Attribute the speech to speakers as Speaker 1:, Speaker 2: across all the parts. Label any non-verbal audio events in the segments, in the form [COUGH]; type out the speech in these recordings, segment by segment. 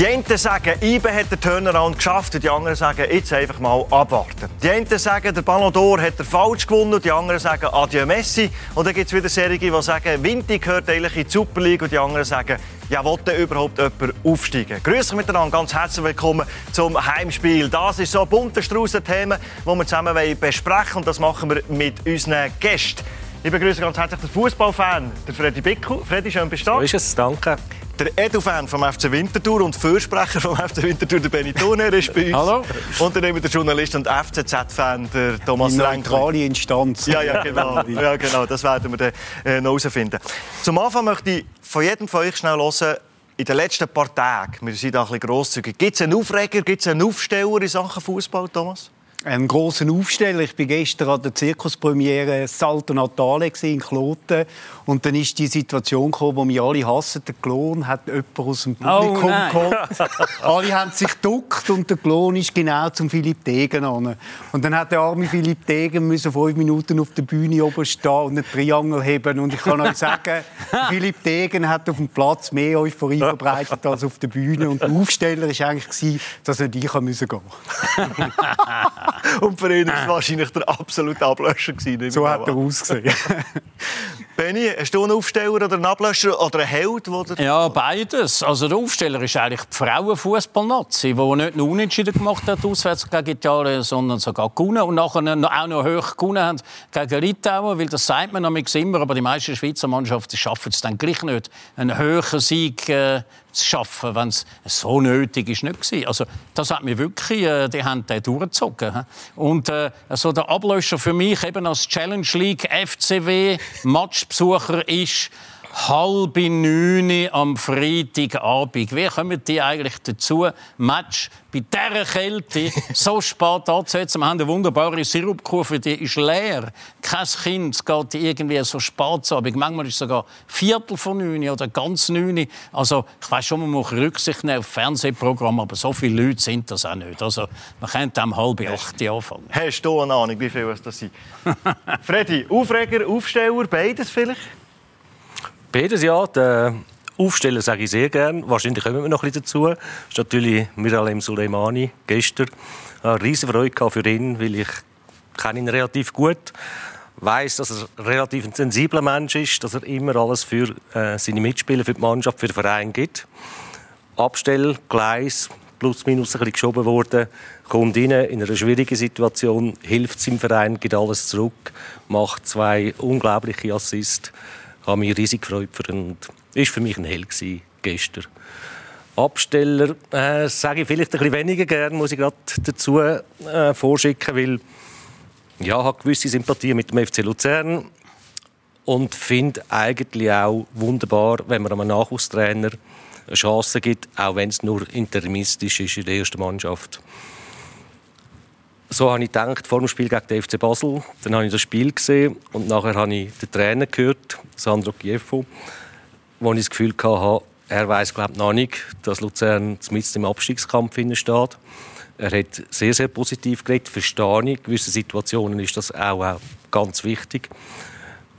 Speaker 1: Die einen sagen, IBE hat den Turnaround geschafft und die anderen sagen, jetzt einfach mal abwarten. Die einen sagen, der Ballon d'Or hat er falsch gewonnen und die anderen sagen, adieu Messi. Und dann gibt es wieder Serien, die sagen, Vinti gehört eigentlich in die Super League und die anderen sagen, ja, wollte überhaupt jemand aufsteigen? Grüß euch miteinander, ganz herzlich willkommen zum Heimspiel. Das ist so ein bunter Strauß Themen, die wir zusammen besprechen und das machen wir mit unseren Gästen. Ich begrüße ganz herzlich den Fußballfan, der Freddy Bickel. Freddy, schön bist du da.
Speaker 2: So ist es, danke.
Speaker 1: Der Edu-Fan vom FC Winterthur und Fürsprecher vom FC Winterthur, der Benny Turner, ist bei uns.
Speaker 2: Hallo.
Speaker 1: Und daneben der Journalist und FCZ-Fan, der Thomas
Speaker 3: Die neutrale Instanz.
Speaker 1: Ja, ja, genau. ja, genau. Das werden wir dann äh, noch herausfinden. Zum Anfang möchte ich von jedem von euch schnell hören, in den letzten paar Tagen, wir sind da ein bisschen grosszügig, gibt es einen Aufreger, gibt es einen Aufsteller in Sachen Fußball, Thomas?
Speaker 3: Ein großen Aufsteller. Ich war gestern an der Zirkuspremiere Salto Natale in Kloten. Und dann ist die Situation gekommen, wo wir alle hassen. Der Klon hat jemanden aus dem Publikum
Speaker 2: oh,
Speaker 3: geholt. [LAUGHS] alle haben sich geduckt und der Klon ist genau zum Philipp Degen an. Und dann hat der arme Philipp Degen müssen fünf Minuten auf der Bühne oben stehen und einen Triangel heben. Und ich kann euch sagen, [LAUGHS] Philipp Degen hat auf dem Platz mehr Euphorie verbreitet als auf der Bühne. Und der Aufsteller war eigentlich, dass er nicht gehen musste. [LAUGHS] [LAUGHS]
Speaker 1: Und für ihn war es wahrscheinlich der absolute Ablöscher. Gewesen,
Speaker 3: so hat er ausgesehen. [LAUGHS]
Speaker 1: Benni, hast du einen Aufsteller oder einen Ablöscher oder einen Held?
Speaker 2: Der ja, beides. Also der Aufsteller ist eigentlich die Frauenfußball-Nazi, die nicht nur Unentschieden gemacht hat auswärts gegen Italien, sondern sogar gewonnen und nachher auch noch hoch gewonnen hat gegen Litauen, weil das sagt man immer, aber die meisten Schweizer Mannschaften schaffen es dann gleich nicht, einen höheren Sieg äh, zu schaffen, wenn es so nötig ist, nicht gewesen. Also das hat mir wirklich, äh, die haben durchgezogen. Und äh, also der Ablöscher für mich eben als Challenge League FCW Matchbesucher ist halb neun am Freitagabend. Wie kommen die eigentlich dazu, Match bei dieser Kälte [LAUGHS] so spät anzusetzen? Wir haben eine wunderbare Sirupkurve, die ist leer. Kein Kind geht irgendwie so spät Abend. Manchmal ist es sogar Viertel von neun oder ganz neun. Also ich weiß schon, man muss Rücksicht nehmen auf Fernsehprogramm, aber so viele Leute sind das auch nicht. Also man könnte am halb acht anfangen.
Speaker 1: Hast du eine Ahnung, wie viel das sind? [LAUGHS] Freddy, Aufreger, Aufsteller, beides vielleicht?
Speaker 2: Beides ja. Der Aufsteller sage ich sehr gerne. Wahrscheinlich kommen wir noch ein bisschen dazu. Das ist natürlich Miralem Suleimani gestern. Eine riesige Freude für ihn, weil ich kenne ihn relativ gut weiß, dass er relativ ein sensibler Mensch ist, dass er immer alles für äh, seine Mitspieler, für die Mannschaft, für den Verein gibt. Abstell, Gleis, plus minus ein bisschen geschoben worden, kommt rein in einer schwierigen Situation, hilft seinem Verein, gibt alles zurück, macht zwei unglaubliche Assists habe mich riesig gefreut für ihn. Ist für mich ein Held gewesen, gestern. Absteller äh, sage ich vielleicht ein bisschen weniger gern, muss ich gerade dazu äh, vorschicken, weil ja, ich habe gewisse Sympathie mit dem FC Luzern und finde eigentlich auch wunderbar, wenn man einem Nachwuchstrainer eine Chance gibt, auch wenn es nur interimistisch ist in der ersten Mannschaft so habe ich gedacht, vor dem Spiel gegen den FC Basel. Dann habe ich das Spiel gesehen und nachher habe ich den Trainer gehört, Sandro Chieffo, wo ich das Gefühl hatte, er weiß glaube noch nicht, dass Luzern mitten im Abstiegskampf steht. Er hat sehr, sehr positiv geredet, verstehe ich. In gewissen Situationen ist das auch, auch ganz wichtig.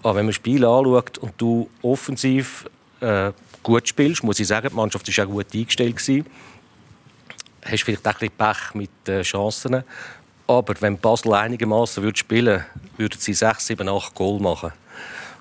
Speaker 2: Aber wenn man Spiel anschaut und du offensiv äh, gut spielst, muss ich sagen, die Mannschaft war auch gut eingestellt. Gewesen, hast vielleicht auch ein bisschen Pech mit den Chancen. Aber wenn Basel einigermaßen würde spielen würden sie 6, 7, 8 Goal machen.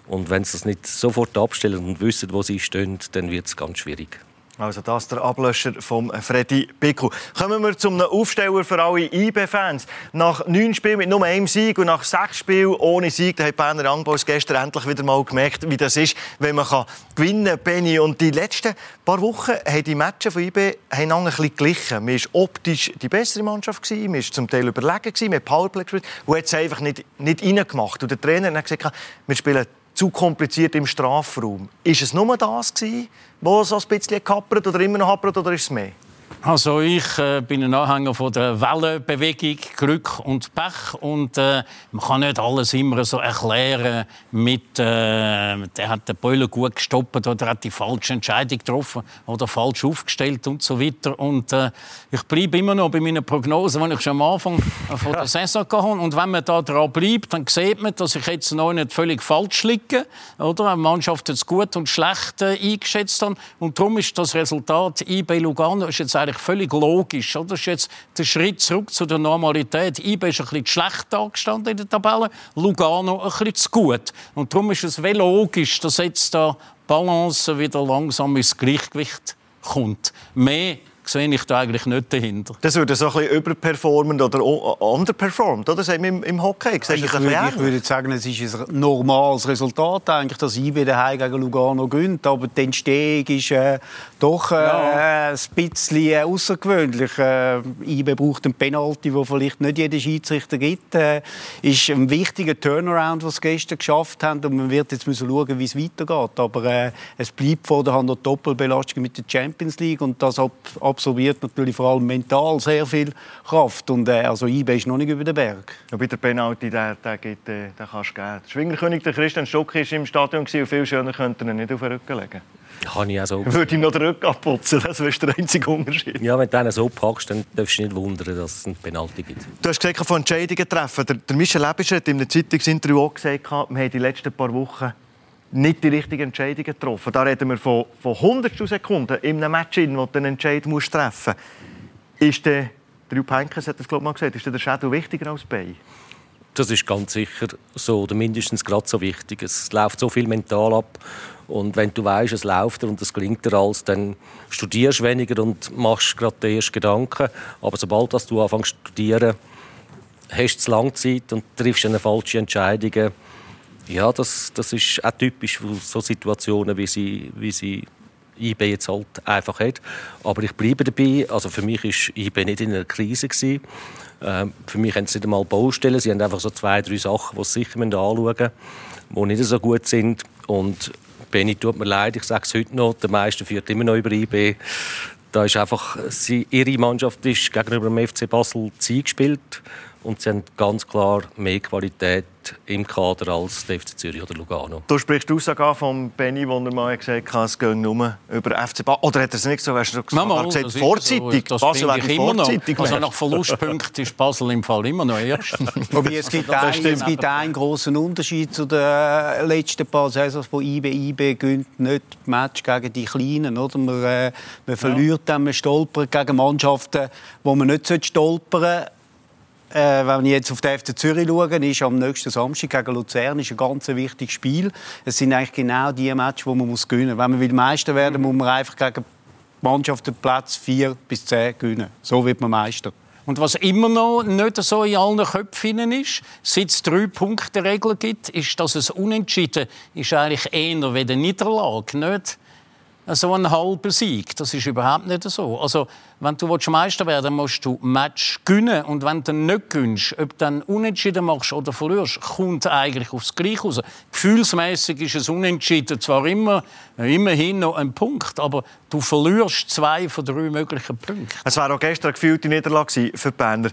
Speaker 2: Und wenn sie das nicht sofort abstellen und wissen, wo sie stehen, dann wird es ganz schwierig.
Speaker 1: Also das der Ablöscher von Freddy Bickel. Kommen wir zum Aufsteller für alle IB-Fans. Nach neun Spielen mit nur einem Sieg und nach sechs Spielen ohne Sieg, da hat Berner Angbaus gestern endlich wieder mal gemerkt, wie das ist, wenn man kann gewinnen kann. Benny. Und die letzten paar Wochen haben die Matches von IB haben ein bisschen glichen. Man war optisch die bessere Mannschaft, man war zum Teil überlegen, man hat Powerplay gespielt und hat es einfach nicht, nicht reingemacht. Und der Trainer hat gesagt, wir spielen zu kompliziert im Strafraum. Ist es nur das gewesen, wo es ein bisschen kappert oder immer noch happert, oder ist es mehr?
Speaker 4: Also ich äh, bin ein Anhänger von der Wellenbewegung, Glück und Pech. Und äh, man kann nicht alles immer so erklären mit äh, der hat den Boiler gut gestoppt oder hat die falsche Entscheidung getroffen oder falsch aufgestellt und so weiter. Und äh, ich bleibe immer noch bei meiner Prognose, die ich schon am Anfang von der Saison hatte und wenn man da dran bleibt, dann sieht man, dass ich jetzt noch nicht völlig falsch liege, oder? Die Mannschaft hat es gut und schlecht äh, eingeschätzt haben. Und darum ist das Resultat IB Lugano ist jetzt eigentlich völlig logisch. Oder? Das ist jetzt der Schritt zurück zu der Normalität. IB ist ein bisschen schlecht angestanden in der Tabelle, Lugano ein bisschen zu gut. Und darum ist es logisch, dass jetzt da Balance wieder langsam ins Gleichgewicht kommt. Mehr sehe ich da eigentlich nicht dahinter.
Speaker 1: Das würde so ein bisschen überperformend oder underperformed, oder? Das im, im Hockey.
Speaker 3: Ich, ich, würde, ich würde sagen, es ist ein normales Resultat, eigentlich, dass IB daheim gegen Lugano gönnt. Aber die Entstehung ist äh, doch äh, ja. ein bisschen äh, außergewöhnlich. Äh, IB braucht einen Penalty, wo vielleicht nicht jeder Schiedsrichter gibt. Äh, ist ein wichtiger Turnaround, was sie gestern geschafft haben. Und man wird jetzt müssen schauen, wie es weitergeht. Aber äh, es bleibt vor der Hand noch Doppelbelastung mit der Champions League und das ab, ab absorbiert natürlich vor allem mental sehr viel Kraft. Und äh, also IB ist noch nicht über den Berg.
Speaker 1: Ja, bei der Penalty, den, den, gibt, äh, den kannst du geben. Der Schwingerkönig, der Christian Stuck, war im Stadion und viel schöner könnte er ihn nicht auf den Rücken legen.
Speaker 2: Kann ich auch so. [LAUGHS]
Speaker 1: Würde ihm noch den Rücken abputzen, das wäre der einzige Unterschied.
Speaker 2: Ja, wenn du einen so packst, dann darfst du nicht wundern, dass es einen Penalty gibt.
Speaker 1: Du hast gesagt, von Entscheidungen treffen. Der, der Michel Lebischer hat in einem Zeitungsinterview auch gesagt, wir haben die letzten paar Wochen nicht die richtigen Entscheidungen getroffen. Da reden wir von, von hundertstel Sekunden in einem Match, in wo du einen Entscheid musst treffen musst. Ist der, Drew Henkes hat das glaube mal gesagt, ist der Shadow wichtiger als Bay?
Speaker 2: Das ist ganz sicher so, oder mindestens gerade so wichtig. Es läuft so viel mental ab. Und wenn du weißt, es läuft und es gelingt dir alles, dann studierst du weniger und machst gerade die ersten Gedanken. Aber sobald du anfängst zu studieren, hast du lange Zeit und triffst eine falsche Entscheidung ja, das, das ist auch typisch für so Situationen, wie sie, wie sie IB jetzt halt einfach hat. Aber ich bleibe dabei. Also für mich war IB nicht in einer Krise gewesen. Ähm, für mich haben sie nicht einmal Baustellen. Sie haben einfach so zwei, drei Sachen, die sie sicher anschauen müssen, die nicht so gut sind. Und Benny tut mir leid, ich sage es heute noch, der Meister führt immer noch über IB. Da ist einfach, sie, ihre Mannschaft ist gegenüber dem FC Basel Ziel gespielt und sie haben ganz klar mehr Qualität im Kader als der FC Zürich oder Lugano.
Speaker 1: Du sprichst die Aussage von Benny, wo er mal gesagt hat, es gehe nur über FC Basel. Oder hat er es nicht so hast du gesagt,
Speaker 4: Mama, gesagt, vorzeitig? So. Das Basel ich immer noch. Also nach Verlustpunkten ist Basel im Fall immer noch erst. [LAUGHS]
Speaker 3: Wobei es gibt, [LAUGHS] ein, es gibt einen großen Unterschied zu den letzten paar Saisons von IB. IB gönnt nicht Match gegen die Kleinen. Oder? Man, äh, man verliert ja. dann, man stolpert gegen Mannschaften, wo man nicht stolpern sollte äh, wenn ich jetzt auf den FC Zürich schaue, ist am nächsten Samstag gegen Luzern ist ein ganz wichtiges Spiel. Es sind eigentlich genau die Matches, die man muss gewinnen muss. Wenn man will Meister werden muss man einfach gegen Mannschaften Platz 4 bis 10 gewinnen. So wird man Meister.
Speaker 4: Und was immer noch nicht so in allen Köpfen ist, seit es drei Punkte Regel gibt, ist, dass es unentschieden ist eigentlich eher wie eine Niederlage, nicht so ein halber Sieg. Das ist überhaupt nicht so. Also, wenn du Meister werden willst, musst du Match gewinnen. Und wenn du nicht gewinnst, ob du dann unentschieden machst oder verlierst, kommt eigentlich aufs Gleiche raus. Gefühlsmäßig ist es unentschieden. Zwar immer, immerhin noch ein Punkt, aber du verlierst zwei von drei möglichen Punkten.
Speaker 1: Es war auch gestern eine gefühlte Niederlage für die Berner.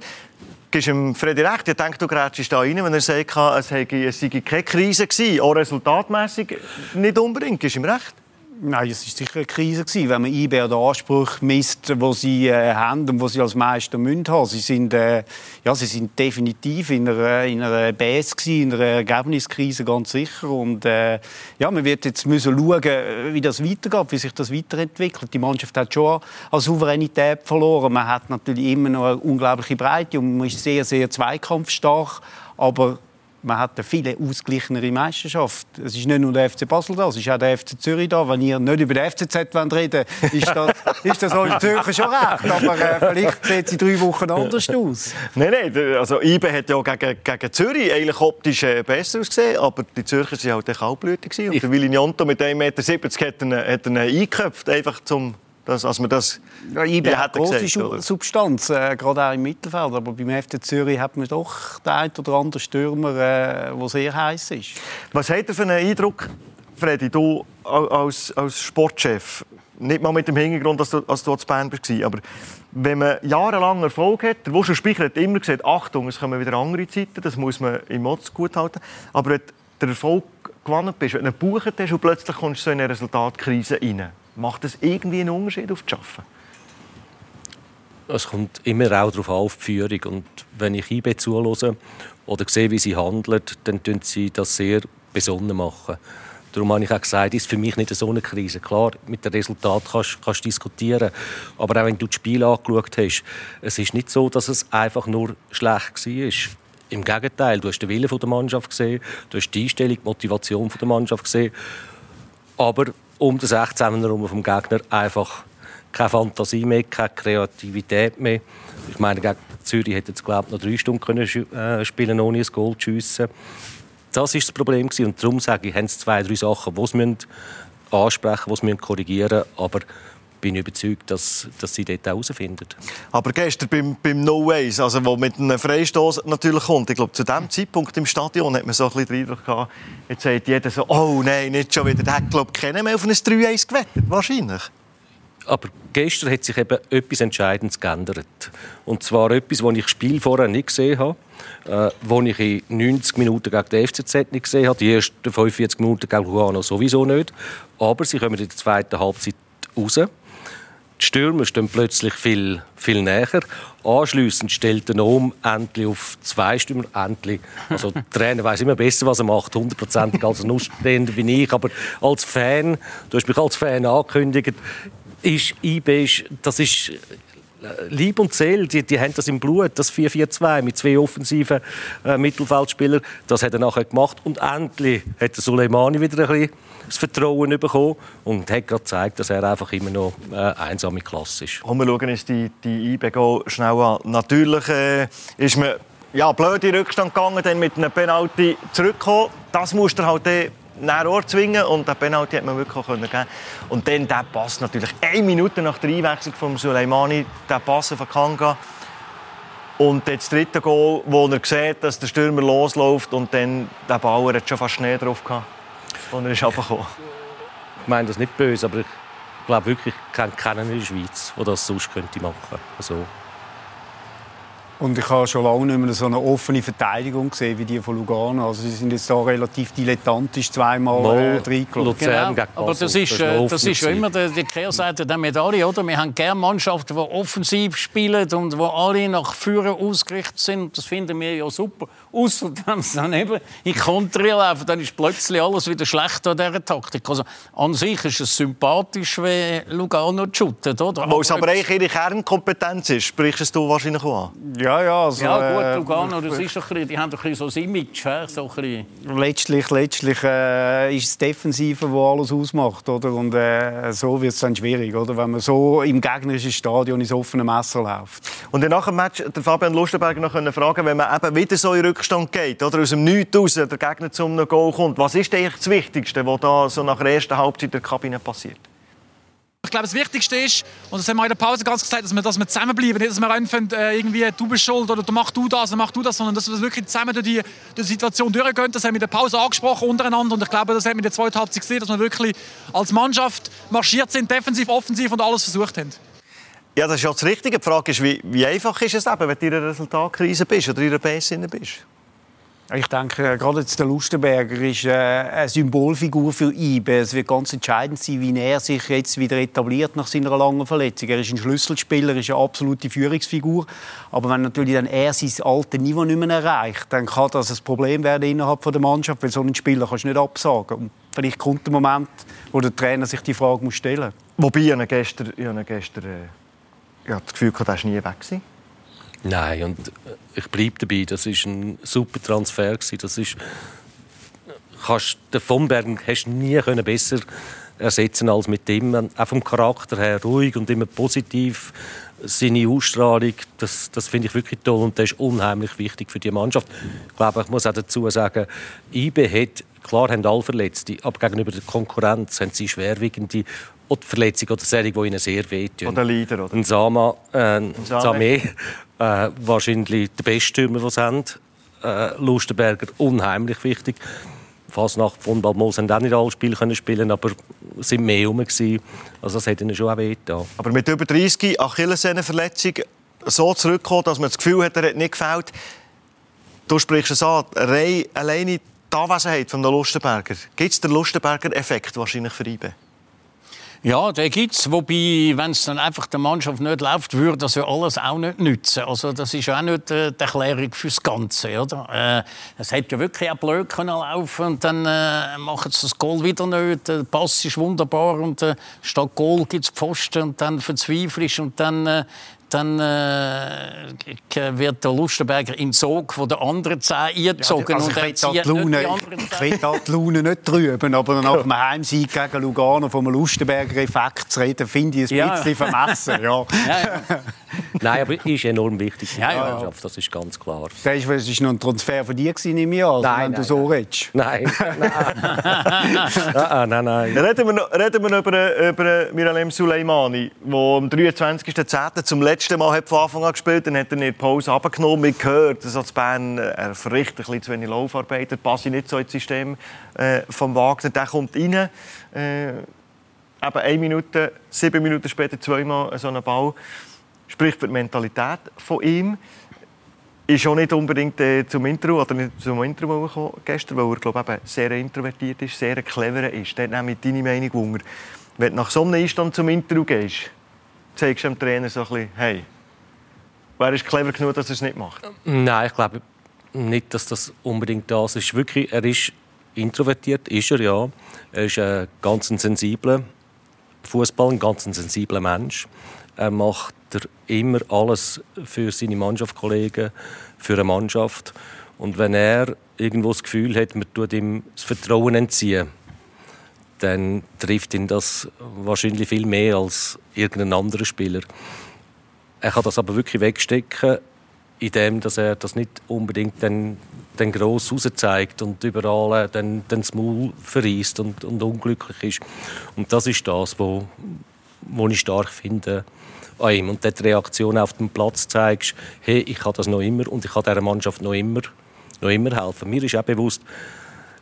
Speaker 1: Gibst ihm Freddy recht? Ich denke, du grätschst da rein, wenn er sagt, es sei keine Krise gewesen, auch resultatmäßig nicht unbedingt. Gibst ihm recht?
Speaker 3: Nein, es war sicher eine Krise, wenn man IB an den Ansprüchen misst, die sie äh, haben und die sie als Meister müssen haben. Sie sind, äh, ja, sie sind definitiv in einer, in einer BS, gewesen, in einer Ergebniskrise, ganz sicher. Und äh, ja, man wird jetzt müssen schauen, wie das weitergeht, wie sich das weiterentwickelt. Die Mannschaft hat schon an Souveränität verloren. Man hat natürlich immer noch eine unglaubliche Breite und man ist sehr, sehr zweikampfstark. Aber man hat eine viel ausgleichenere Meisterschaft. Es ist nicht nur der FC Basel da, es ist auch der FC Zürich da. Wenn ihr nicht über den FCZ reden wollt, ist das, [LAUGHS] ist das euch Zürcher schon recht. Aber äh, vielleicht sieht es in drei Wochen anders aus.
Speaker 1: Nein, nein, also IBE hat ja gegen, gegen Zürich eigentlich optisch äh, besser ausgesehen, aber die Zürcher waren halt kaltblütig. Und der Willi Njonto mit 1,70 Meter hat ihn, hat ihn eingeköpft, einfach zum das, als man das
Speaker 3: ja, IB hat große gesagt, Substanz, äh, gerade auch im Mittelfeld. Aber beim FC Zürich hat man doch den einen oder anderen Stürmer, der äh, sehr heiß ist.
Speaker 1: Was hat er für einen Eindruck, Freddy, du als, als Sportchef? Nicht mal mit dem Hintergrund, dass du, als du zu Bern warst, aber wenn man jahrelang Erfolg hat, der Wuschel Speicher hat immer gesagt, Achtung, es kommen wieder andere Zeiten, das muss man im Motz gut halten. Aber wenn der Erfolg gewonnen bist, wenn du einen gebucht hast und plötzlich kommst du in eine Resultatkrise rein, macht das irgendwie einen Unterschied auf das Arbeiten?
Speaker 2: Es kommt immer auch darauf auf die Führung. Und wenn ich IB zuhöre oder sehe, wie sie handelt, dann tun sie das sehr besonnen machen. Darum habe ich auch gesagt, ist für mich nicht so eine Krise. Klar, mit dem Resultat kannst du diskutieren. Aber auch wenn du das Spiel angeschaut hast, es ist nicht so, dass es einfach nur schlecht war. Im Gegenteil, du hast den Willen der Mannschaft gesehen, du hast die Einstellung, die Motivation der Mannschaft gesehen. Aber um den 16er herum vom Gegner einfach keine Fantasie mehr, keine Kreativität mehr. Ich meine, gegen Zürich hätte es glaube noch drei Stunden können äh, spielen ohne ein Goal zu schiessen. Das ist das Problem und darum sage ich, haben es zwei, drei Sachen, die sie ansprechen, müssen, die sie korrigieren müssen, aber bin überzeugt, dass, dass sie dort herausfinden.
Speaker 1: Aber gestern beim, beim No Ways, also wo mit einem Freistoß natürlich kommt, ich glaube, zu diesem Zeitpunkt im Stadion hat man so ein bisschen den Eindruck gehabt, jetzt sagt jeder so, oh nein, nicht schon wieder, der hat, glaube ich, keinen mehr auf ein 3-1 gewettet, wahrscheinlich.
Speaker 2: Aber gestern hat sich eben etwas Entscheidendes geändert. Und zwar etwas, das ich Spiel vorher nicht gesehen habe, äh, das ich in 90 Minuten gegen die FCZ nicht gesehen habe, die ersten 45 Minuten gegen Lugano sowieso nicht. Aber sie kommen in der zweiten Halbzeit raus. Die Stürmer stehen plötzlich viel, viel näher. Anschliessend stellt der Nom endlich auf zwei Stürmer. Endlich. Also, der Trainer weiß immer besser, was er macht, hundertprozentig als ein Ausstehender wie ich. Aber als Fan, du hast mich als Fan angekündigt, ist IB, das ist Lieb und Seele, die, die haben das im Blut, das 4-4-2 mit zwei offensiven äh, Mittelfeldspielern. Das hat er nachher gemacht. Und endlich hat der Suleimani wieder ein bisschen das Vertrauen bekommen und hat gerade gezeigt, dass er einfach immer noch äh, einsame Klasse ist.
Speaker 1: Und wir schauen uns die, die IB schnell an. Natürlich äh, ist man ja, blöd in Rückstand gegangen, dann mit einem Penalty zurückgekommen. Das musst du halt äh, nach Ohr und den Penalty hat man wirklich geben Und dann der Pass natürlich. Eine Minute nach der Einwechslung von Suleimani, der Pass von Kanga. Und das dritte Goal, wo er sieht, dass der Stürmer losläuft und dann der Bauer hat schon fast Schnee drauf gehabt, und er ist runtergekommen.
Speaker 2: Ich meine das nicht böse, aber ich glaube wirklich, ich kenne keinen in der Schweiz, der das sonst machen könnte. Also,
Speaker 3: und ich habe schon lange nicht mehr so eine offene Verteidigung gesehen wie die von Lugano. Also sie sind jetzt da relativ dilettantisch zweimal äh, reingelaufen.
Speaker 4: Genau. Aber das ist, äh, das ist ja immer die, die Kehrseite der Medaille, oder? Wir haben gerne Mannschaften, die offensiv spielen und wo alle nach vorne ausgerichtet sind. Das finden wir ja super. Außer wenn es dann eben in Kontra laufen, dann ist plötzlich alles wieder schlecht an dieser Taktik. Also an sich ist es sympathisch, wie Lugano shootet, oder?
Speaker 1: Wo es aber eigentlich ihre Kernkompetenz ist, sprichst du wahrscheinlich auch an.
Speaker 3: Ja, ja. Also,
Speaker 4: ja gut, äh, Lugano, das ist doch bisschen, die haben doch ein so ein Image. So ein
Speaker 3: letztlich letztlich äh, ist es Defensive, wo alles ausmacht. Oder? Und äh, so wird es dann schwierig, oder? wenn man so im gegnerischen Stadion ins offene Messer läuft.
Speaker 1: Und nach dem Match der Fabian Lustenberger noch fragen wenn man eben wieder so in Rückstand geht, oder aus dem Nichts raus, der Gegner zum Goal kommt, was ist eigentlich das Wichtigste, was da so nach der ersten Halbzeit der Kabine passiert?
Speaker 5: Ich glaube, das Wichtigste ist, und das haben wir in der Pause ganz gesagt, dass wir, dass wir zusammenbleiben. Nicht, dass wir anfangen, äh, irgendwie, du bist schuld oder du machst du das oder mach du das, sondern dass wir wirklich zusammen durch die, durch die Situation durchgehen. Das haben wir in der Pause angesprochen untereinander und ich glaube, das haben wir in der zweiten Halbzeit gesehen, dass wir wirklich als Mannschaft marschiert sind, defensiv, offensiv und alles versucht haben.
Speaker 1: Ja, das ist ja das Richtige. Die Frage ist, wie, wie einfach ist es eben, wenn du in einer Resultatkrise bist oder in einer Base bist?
Speaker 3: Ich denke, äh, gerade jetzt der Lustenberger ist äh, eine Symbolfigur für IBE. Es wird ganz entscheidend sein, wie er sich jetzt wieder etabliert nach seiner langen Verletzung. Er ist ein Schlüsselspieler, ist eine absolute Führungsfigur. Aber wenn natürlich dann er sein altes Niveau nicht mehr erreicht, dann kann das ein Problem werden innerhalb der Mannschaft, weil so einen Spieler kannst du nicht absagen. Und vielleicht kommt der Moment, wo der Trainer sich die Frage stellen
Speaker 1: muss. Wobei ich gestern, ich gestern äh, ja, das Gefühl er war nie weg. Gewesen.
Speaker 2: Nein, und äh, ich bleibe dabei, das ist ein super Transfer. Das ist, kannst, den von Bergen hast du nie können besser ersetzen als mit dem. Auch vom Charakter her ruhig und immer positiv. Seine Ausstrahlung, das, das finde ich wirklich toll und das ist unheimlich wichtig für die Mannschaft. Ich glaube, ich muss auch dazu sagen, IB hat, klar haben alle Verletzte, aber gegenüber der Konkurrenz haben sie schwerwiegende oder Verletzungen oder Serie, die ihnen sehr wehtun.
Speaker 1: Oder Leader, oder?
Speaker 2: Ein Sama, äh, ein Samé, äh, wahrscheinlich der beste Stürmer, den sie haben. Äh, Lustenberger, unheimlich wichtig. Fasnacht von Balmos haben auch nicht alle Spiele können spielen, aber es sind mehr rum gewesen. Also das hätte ihnen schon auch wehgetan.
Speaker 1: Aber mit über 30 Achillessehnenverletzung so zurückkommen, dass man das Gefühl hat, er hat nicht gefällt. Du sprichst es an, rein alleine die Anwesenheit von der Lustenberger. Gibt es den Lustenberger-Effekt wahrscheinlich für IBE?
Speaker 4: Ja, den gibt es. Wobei, wenn es dann einfach der Mannschaft nicht läuft, würde das ja alles auch nicht nützen. Also, das ist auch nicht äh, die Erklärung fürs Ganze. Oder? Äh, es hätte ja wirklich auch blöd können laufen und dann äh, machen sie das Goal wieder nicht. Der Pass ist wunderbar und äh, statt Goal gibt es Pfosten und dann verzweifelst und dann äh, dann äh, wird der Lustenberger in den Sog von der anderen zehn eingezogen.
Speaker 3: Ja, also ich, will die Laune, ich will da die Laune nicht trüben, aber nach [LAUGHS] dem Heimsieg gegen Lugano vom Lustenberger-Effekt zu reden, finde ich ein ja. bisschen vermessen. Ja. [LAUGHS] ja, [LAUGHS]
Speaker 2: Nein, aber ist enorm wichtig für die Mannschaft, das ist ganz klar.
Speaker 3: Das ist, das ist noch ein Transfer von dir gewesen, nehme ich an, nein, wenn nein, du so redest. [LAUGHS]
Speaker 2: Nein, nein. [LAUGHS] nein, nein, nein.
Speaker 1: Reden wir noch, reden wir noch über, über Miralem Suleimani, der am 23.10. zum letzten letzte Mal hat von Anfang an gespielt, dann hat er der Pause abgenommen. Wir gehört, dass als Bern äh, er verrichtet ein bisschen zu wenig Laufarbeit. Er passt nicht so ins System äh, vom Wagner. Der kommt rein. Äh, eben eine Minute, sieben Minuten später zweimal so einen Ball. Spricht für die Mentalität von ihm. Ist auch nicht unbedingt äh, zum Interview oder nicht zum Interview gekommen gestern, weil er glaube ich, sehr introvertiert ist, sehr clever ist. Der hat nämlich deine Meinung Wunder. Wenn du nach so einem Einstand zum Interview gehst, zeigst du dem Trainer so ein bisschen, hey, wer ist clever genug, dass er es nicht macht?
Speaker 2: Nein, ich glaube nicht, dass das unbedingt das ist. Wirklich, er ist introvertiert, ist er ja. Er ist ein ganz sensibler Fußball, ein ganz sensibler Mensch. Er macht immer alles für seine Mannschaftskollegen, für eine Mannschaft. Und wenn er irgendwo das Gefühl hat, man tut ihm das Vertrauen entziehen, dann trifft ihn das wahrscheinlich viel mehr als irgendein anderer Spieler. Er kann das aber wirklich wegstecken, indem er das nicht unbedingt dann, dann gross zeigt und überall äh, dann, dann das Maul verreist und, und unglücklich ist. Und das ist das, wo, wo ich stark finde. Und die Reaktion auf dem Platz zeigst, hey, ich kann das noch immer und ich kann dieser Mannschaft noch immer, noch immer helfen. Mir ist auch bewusst,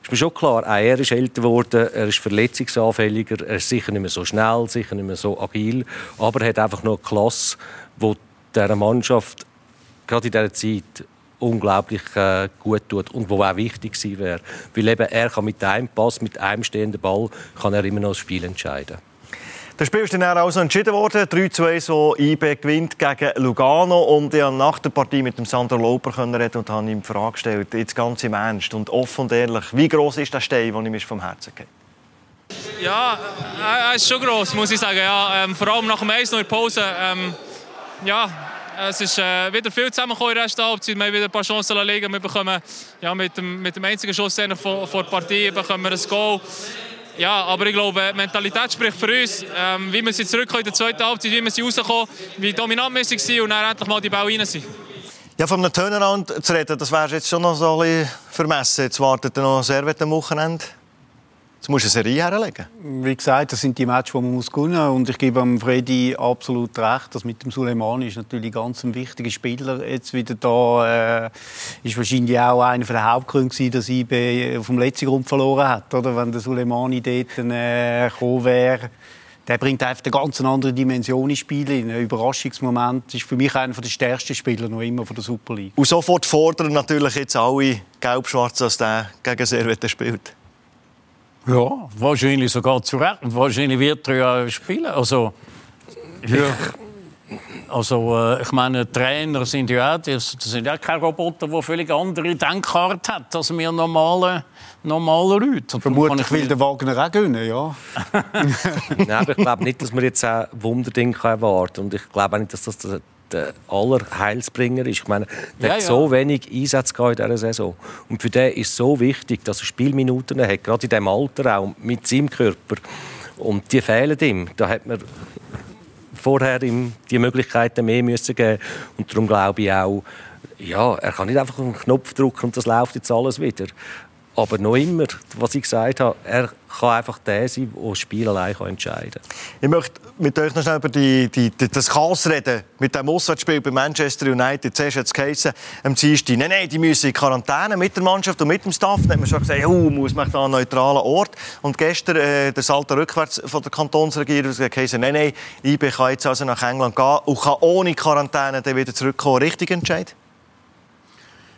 Speaker 2: ist mir schon klar, auch er ist älter geworden, er ist verletzungsanfälliger, er ist sicher nicht mehr so schnell, sicher nicht mehr so agil, aber er hat einfach noch eine Klasse, die dieser Mannschaft gerade in dieser Zeit unglaublich äh, gut tut und wo auch wichtig sein wäre. Weil eben er kann mit einem Pass, mit einem stehenden Ball, kann er immer noch das Spiel entscheiden.
Speaker 1: Das Spiel ist dann also entschieden worden. 3-2 so IB gewinnt gegen Lugano. Und ich konnte nach der Partie mit dem Sandro Loper reden und habe ihm die Frage gestellt, jetzt ganz im Ernst und offen und ehrlich, wie groß ist der Stein, den ich mir vom Herzen gebe?
Speaker 5: Ja, er ist schon groß, muss ich sagen. Ja, ähm, vor allem nach dem Eis noch in der Pause. Ähm, ja, es ist äh, wieder viel zusammengekommen in der ersten Halbzeit. Wir haben wieder ein paar Chancen liegen. Wir bekommen ja, mit, dem, mit dem einzigen Schuss vor der Partie bekommen wir ein Goal. Ja, aber ich glaube, Mentalität spricht für uns. Ähm, wie wir sie zurückkommen in der zweiten Halbzeit, wie wir sie rauskommen, wie dominant wir waren und dann endlich mal die Ball rein sind.
Speaker 1: Ja, von einem Turnaround zu reden, das wäre jetzt schon noch so ein bisschen vermessen. Jetzt wartet noch Servet am Wochenende. Jetzt musst du eine Serie herlegen.
Speaker 3: Wie gesagt, das sind die Matches, die man muss gewinnen muss. Und ich gebe am Freddy absolut recht. Das mit dem Suleimani ist natürlich ganz ein wichtiger Spieler. Jetzt wieder da äh, ist wahrscheinlich auch einer der Hauptgründe, dass IB vom letzten Grund verloren hat. Oder? Wenn der Suleimani dort äh, gekommen wäre. Der bringt einfach eine ganz andere Dimension ins Spiel. Ein Überraschungsmoment ist für mich einer der stärksten Spieler noch immer von der Super League.
Speaker 1: Und sofort fordern natürlich jetzt alle Gelb-Schwarz, dass der gegen Servette spielt.
Speaker 4: Ja, wahrscheinlich sogar zu Recht. Und wahrscheinlich wird er ja spielen. Also, ja. Also, äh, ich meine, Trainer sind ja auch, das, sind ja keine Roboter, die völlig andere Denkart haben als wir normale, normale Leute.
Speaker 3: Vermutlich will der Wagner auch gewinnen, ja. [LAUGHS]
Speaker 2: Nein, aber ich glaube nicht, dass man jetzt ein Wunderding erwarten kann. Und ich glaube auch nicht, dass das der Allerheilsbringer ist. Ich meine, der ja, hat so ja. wenig Einsatz in dieser Saison. Und für den ist es so wichtig, dass er Spielminuten hat, gerade in diesem Alter auch, mit seinem Körper. Und die fehlen ihm. Da hat man vorher ihm die Möglichkeiten mehr müssen geben Und darum glaube ich auch, ja, er kann nicht einfach einen Knopf drücken und das läuft jetzt alles wieder. Aber noch immer, was ich gesagt habe, er kann einfach der sein, der das Spiel allein entscheiden kann.
Speaker 1: Ich möchte mit euch noch schnell über die, die, das Chaos reden. Mit dem Auswärtsspiel bei Manchester United. Zuerst hat es geheißen, am Dienstag, nein, nein, die müssen in Quarantäne mit der Mannschaft und mit dem Staff. Dann haben wir schon gesagt, oh, muss man da einen neutralen Ort. Und gestern, äh, der Salto rückwärts von der Kantonsregierung, hat geheißen, nein, nein, IB kann jetzt also nach England gehen und kann ohne Quarantäne dann wieder zurückkommen. Richtig entscheiden?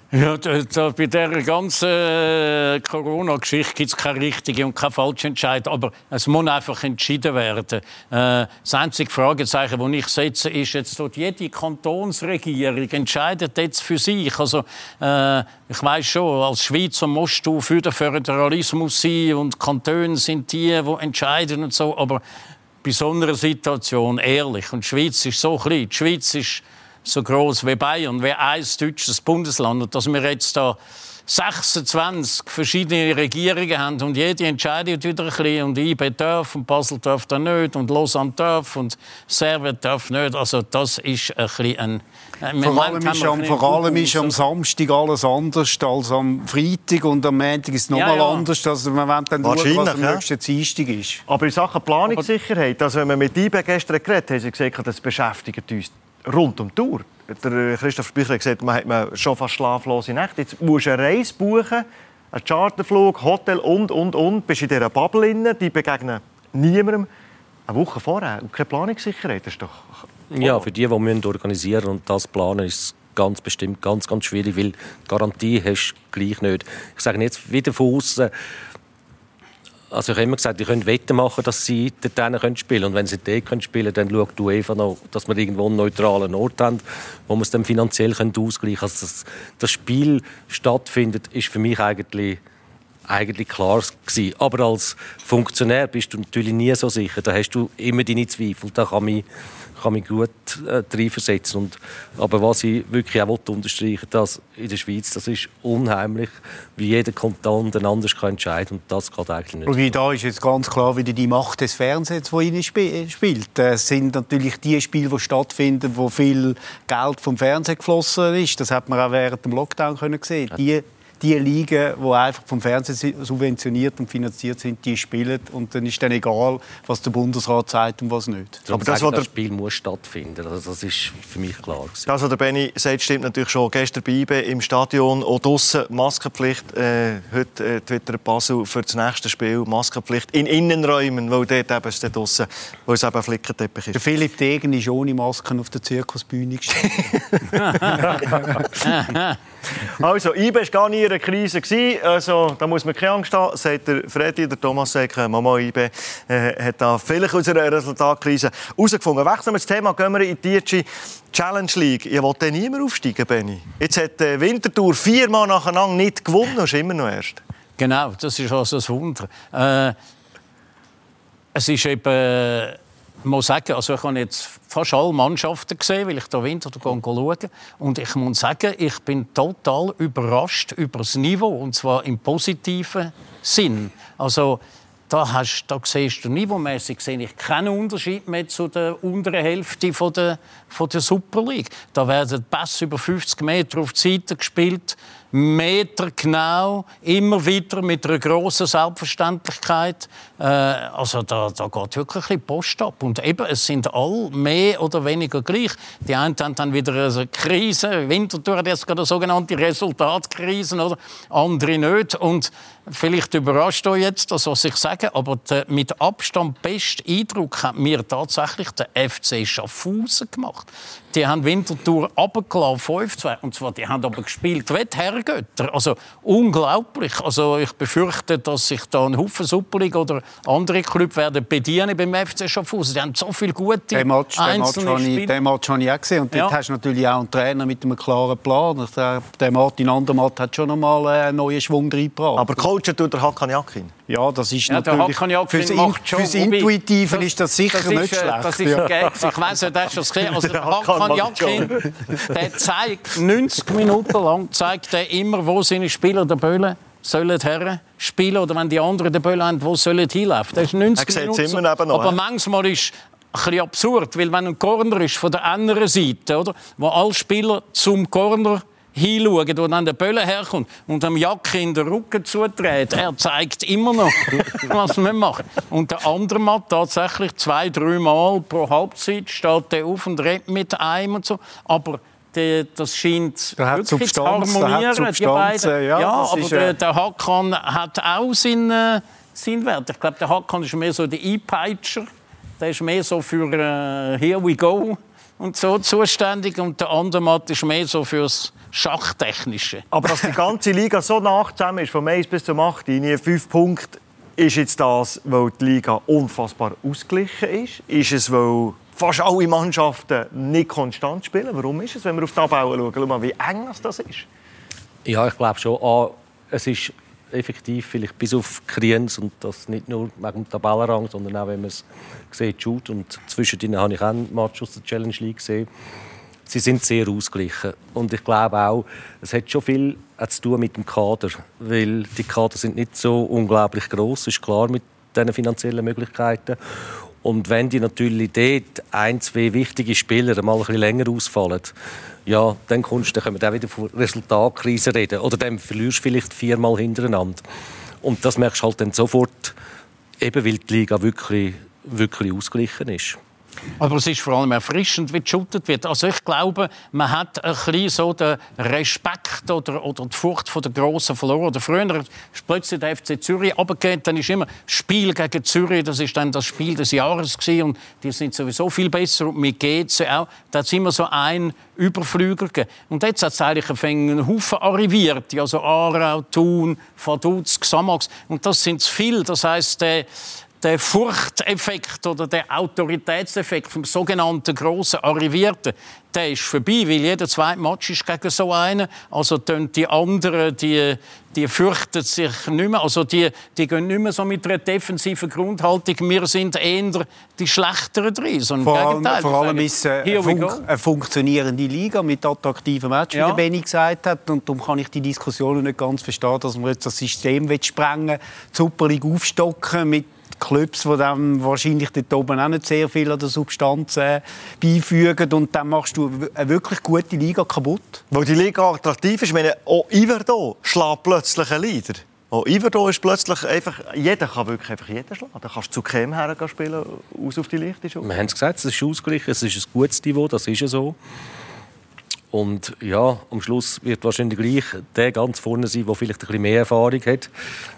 Speaker 4: Ja, da, bei dieser ganzen äh, Corona-Geschichte gibt es keine richtige und keine falsche Entscheidung. Aber es muss einfach entschieden werden. Äh, das einzige Fragezeichen, das ich setze, ist jetzt dort, jede Kantonsregierung entscheidet jetzt für sich. Also, äh, ich weiß schon, als Schweizer musst du für den Föderalismus sein und Kantone sind die, die entscheiden und so. Aber bei so einer Situation ehrlich. Und die Schweiz ist so klein. Die Schweiz ist so groß wie Bayern, wie ein deutsches Bundesland. Und dass wir jetzt da 26 verschiedene Regierungen haben und jede entscheidet wieder ein bisschen und IB darf und Basel darf da nicht und Lausanne darf und Servet darf nicht. Also das ist ein bisschen ein...
Speaker 3: Vor allem, ist am, vor allem ist am Samstag alles anders als am Freitag und am Montag ist es nochmal ja, ja. anders. Also man will dann schauen, was am nächsten Dienstag ist.
Speaker 1: Aber in Sachen Planungssicherheit, also wenn wir mit IB gestern geredet haben, haben sie gesagt, das beschäftigt uns rund um die Uhr. Der Christoph Bücher hat gesagt, man hat schon fast schlaflose Nächte. Jetzt musst du eine Reise buchen, einen Charterflug, Hotel und, und, und. Bist in dieser Bubble drin, die begegnen niemandem. Eine Woche vorher keine Planungssicherheit, das ist doch...
Speaker 2: Oh. Ja, für die, die organisieren und das planen, ist ganz bestimmt ganz, ganz schwierig, weil Garantie hast du gleich nicht. Ich sage jetzt wieder von außen, also ich habe immer gesagt, die können Wetten machen, dass sie dort können spielen Und wenn sie dort können spielen dann schaut du einfach noch, dass wir irgendwo einen neutralen Ort haben, wo wir es dann finanziell können ausgleichen können. Also dass das Spiel stattfindet, ist für mich eigentlich eigentlich klar gewesen. Aber als Funktionär bist du natürlich nie so sicher. Da hast du immer deine Zweifel. Da kann mich kann mich gut äh, reinversetzen. Und, aber was ich wirklich auch unterstreichen dass in der Schweiz, das ist unheimlich, wie jeder Kanton dann anders kann entscheiden und das geht eigentlich nicht.
Speaker 3: Und da ist jetzt ganz klar wieder die Macht des Fernsehens, die rein spielt. Es sind natürlich die Spiele, die stattfinden, wo viel Geld vom Fernsehen geflossen ist. Das hat man auch während dem Lockdown können sehen. Die die Ligen, die einfach vom Fernsehen subventioniert und finanziert sind, die spielen. Und dann ist dann egal, was der Bundesrat sagt und was nicht.
Speaker 2: Aber das, was das Spiel muss stattfinden. Also das ist für mich klar. Gewesen.
Speaker 1: Das, was der Benny sagt, stimmt natürlich schon. Gestern bei IBE im Stadion auch draussen Maskenpflicht. Äh, heute äh, twittert Basel für das nächste Spiel Maskenpflicht in Innenräumen, weil dort eben es draussen, wo es eben Flickenteppich ist.
Speaker 3: Der Philipp Degen ist ohne Masken auf der Zirkusbühne gestanden. [LAUGHS] [LAUGHS]
Speaker 1: also, IBE war gar nie in einer Krise. Also, da muss man keine Angst haben, sagt der Freddy. Der Thomas sagt, äh, Mama IBE äh, hat da vielleicht aus Resultatkrise herausgefunden. Wechseln wir das Thema, gehen wir in die Challenge League. Ich wollte niemand aufsteigen, Benny. Jetzt hat die Winterthur viermal nacheinander nicht gewonnen ist immer noch erst.
Speaker 4: Genau, das ist also ein Wunder. Äh, es ist eben ich muss sagen, also ich habe jetzt fast alle Mannschaften gesehen, weil ich da Winter schauen Und ich muss sagen, ich bin total überrascht über das Niveau, und zwar im positiven Sinn. Also, da, hast, da siehst du niveaumäßig sehe ich keinen Unterschied mehr zu der unteren Hälfte von der, von der Super League. Da werden Pässe über 50 Meter auf die Seite gespielt, Meter genau, immer wieder mit einer grossen Selbstverständlichkeit. Äh, also da, da geht wirklich ein Post ab. Und eben, es sind alle mehr oder weniger gleich. Die einen haben dann wieder eine Krise. Winterthur hat jetzt gerade eine sogenannte Resultatkrise, oder? andere nicht. Und vielleicht überrascht euch jetzt das, was ich sage, aber der mit Abstand beste Eindruck hat mir tatsächlich der FC Schaffhausen gemacht. Die haben Winterthur abgelassen, 5-2. Und zwar, die haben aber gespielt wie die Herrgötter. Also unglaublich. Also ich befürchte, dass sich da ein Haufen Superlig oder andere Clubs werden bedienen beim FC Schaffhausen. Die haben so viele gute
Speaker 3: den Match, einzelne den Match, den Match habe ich auch gesehen. Und dort ja. hast du natürlich auch einen Trainer mit einem klaren Plan. Der Martin Andermatt hat schon einmal einen neuen Schwung reingebracht.
Speaker 1: Aber coachen tut der Hakan Jakin.
Speaker 3: Ja, das ist ja, natürlich... Fürs, in, fürs Intuitiven ist das sicher
Speaker 4: das
Speaker 3: nicht ist,
Speaker 4: schlecht. Das ist ja. Ich weiss nicht, hast du das gesehen? [LAUGHS] Also, der Hakan Jakin, der zeigt [LAUGHS] 90 Minuten lang zeigt er immer, wo seine Spieler der Böllen sollen her spielen oder wenn die anderen den Böllen haben, wo sollen hinlaufen. Das ist 90
Speaker 1: er
Speaker 4: Minuten.
Speaker 1: Immer noch,
Speaker 4: Aber manchmal ist ein bisschen absurd, weil wenn ein Corner ist von der anderen Seite, oder, wo alle Spieler zum Corner hinschauen, wo dann der Böller herkommt und dem Jacke in den Rücken zudreht. Er zeigt immer noch, [LAUGHS] was man macht. Und der andere Mann tatsächlich zwei, drei Mal pro Halbzeit steht der auf und redet mit einem und so. Aber das scheint
Speaker 3: der
Speaker 4: wirklich
Speaker 3: Substanz,
Speaker 4: zu harmonieren. die beiden.
Speaker 3: ja,
Speaker 4: ja aber
Speaker 3: ist,
Speaker 4: der,
Speaker 3: äh,
Speaker 4: der Hakan hat auch seinen, äh, seinen Wert. Ich glaube, der Hakan ist mehr so der Einpeitscher. Der ist mehr so für äh, Here we go und so zuständig. Und der andere Mann ist mehr so fürs Schachtechnische.
Speaker 1: Aber dass die ganze Liga so nach zusammen ist, vom 1 bis zum 8, nie 5 Punkte, ist jetzt das, weil die Liga unfassbar ausgeglichen ist? Ist es, weil fast alle Mannschaften nicht konstant spielen? Warum ist es, wenn wir auf die Tabelle schauen? Schau mal, wie eng das ist.
Speaker 2: Ja, ich glaube schon. A, es ist effektiv vielleicht bis auf Kriens und das nicht nur wegen dem Tabellenrang, sondern auch, wenn man es sieht, Shoot. Und zwischendrin habe ich auch einen Match aus der Challenge League gesehen. Sie sind sehr ausgeglichen. Und ich glaube auch, es hat schon viel zu tun mit dem Kader, weil die Kader sind nicht so unglaublich groß, ist klar mit diesen finanziellen Möglichkeiten. Und wenn die natürlich dort ein, zwei wichtige Spieler mal ein bisschen länger ausfallen, ja, dann, kommst, dann können wir auch wieder von Resultatkrise reden. Oder dann verlierst du vielleicht viermal hintereinander. Und das merkst du halt dann sofort, eben weil die Liga wirklich, wirklich ausgeglichen ist.
Speaker 4: Aber es ist vor allem erfrischend, wie geschuttet wird. Also ich glaube, man hat ein bisschen so den Respekt oder, oder die Furcht vor der Grossen verloren. Oder früher ist plötzlich der FC Zürich runtergegangen, dann ist immer Spiel gegen Zürich, das ist dann das Spiel des Jahres gewesen, und die sind sowieso viel besser und mit GC auch. Da hat immer so ein Überflüger gegeben. Und jetzt hat es eigentlich einen Haufen arriviert, also Aarau, Thun, Vaduz, Xamax. Und das sind zu viel. Das heisst, der der Furchteffekt oder der Autoritätseffekt vom sogenannten grossen Arrivierten, der ist vorbei, weil jeder zweite Match ist gegen so einen. Also die anderen, die, die fürchten sich nicht mehr. Also die, die gehen nicht mehr so mit einer defensiven Grundhaltung. Wir sind eher die Schlechteren drin. So
Speaker 3: vor, allem, vor allem ist es eine, fun eine, funktionierende Liga mit attraktiven Matches, ja. wie der Benny gesagt hat. Und darum kann ich die Diskussion nicht ganz verstehen, dass man jetzt das System sprengen will, die Super League aufstocken mit Clubs, die dann wahrscheinlich dort oben auch nicht sehr viel an der Substanz äh, beifügen. Und dann machst du eine wirklich gute Liga kaputt.
Speaker 1: Weil die Liga attraktiv ist. Ich meine, auch Iverdo schlägt plötzlich einen Leader. Auch Iverdo ist plötzlich einfach... Jeder kann wirklich einfach jeden schlagen. Da kannst du zu Chem her spielen, aus auf die Schule.
Speaker 2: Wir haben es gesagt, es ist ausgeglichen, es ist ein gutes Niveau, das ist ja so. Und ja, am Schluss wird wahrscheinlich gleich der ganz vorne sein, der vielleicht ein bisschen mehr Erfahrung hat.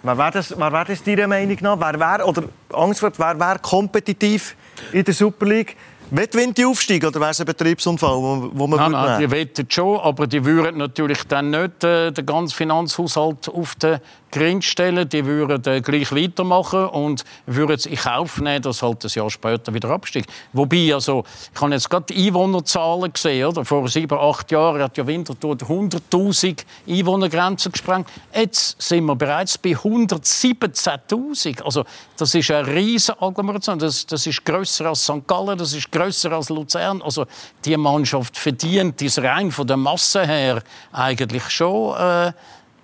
Speaker 1: Wer wäre das, wer wär das deiner Meinung nach? Wer wär, oder Angst wer wäre kompetitiv in der Super League? Wettwinnt die aufsteigen oder wäre es ein Betriebsunfall, wo, wo man
Speaker 4: Nein, nein, die wettet schon, aber die würden natürlich dann nicht äh, den ganzen Finanzhaushalt auf den Grind stellen. Die würden äh, gleich weitermachen und würden es in Kauf nehmen, dass halt ein Jahr später wieder absteigt. Wobei, also, ich habe jetzt gerade die Einwohnerzahlen gesehen. Oder? Vor sieben, acht Jahren hat ja Winterthur 100'000 Einwohnergrenze gesprengt. Jetzt sind wir bereits bei 117'000. Also, das ist eine riesige Agglomeration. Das, das ist grösser als St. Gallen, das ist grösser als Luzern. Also die Mannschaft verdient ist rein von der Masse her eigentlich schon äh,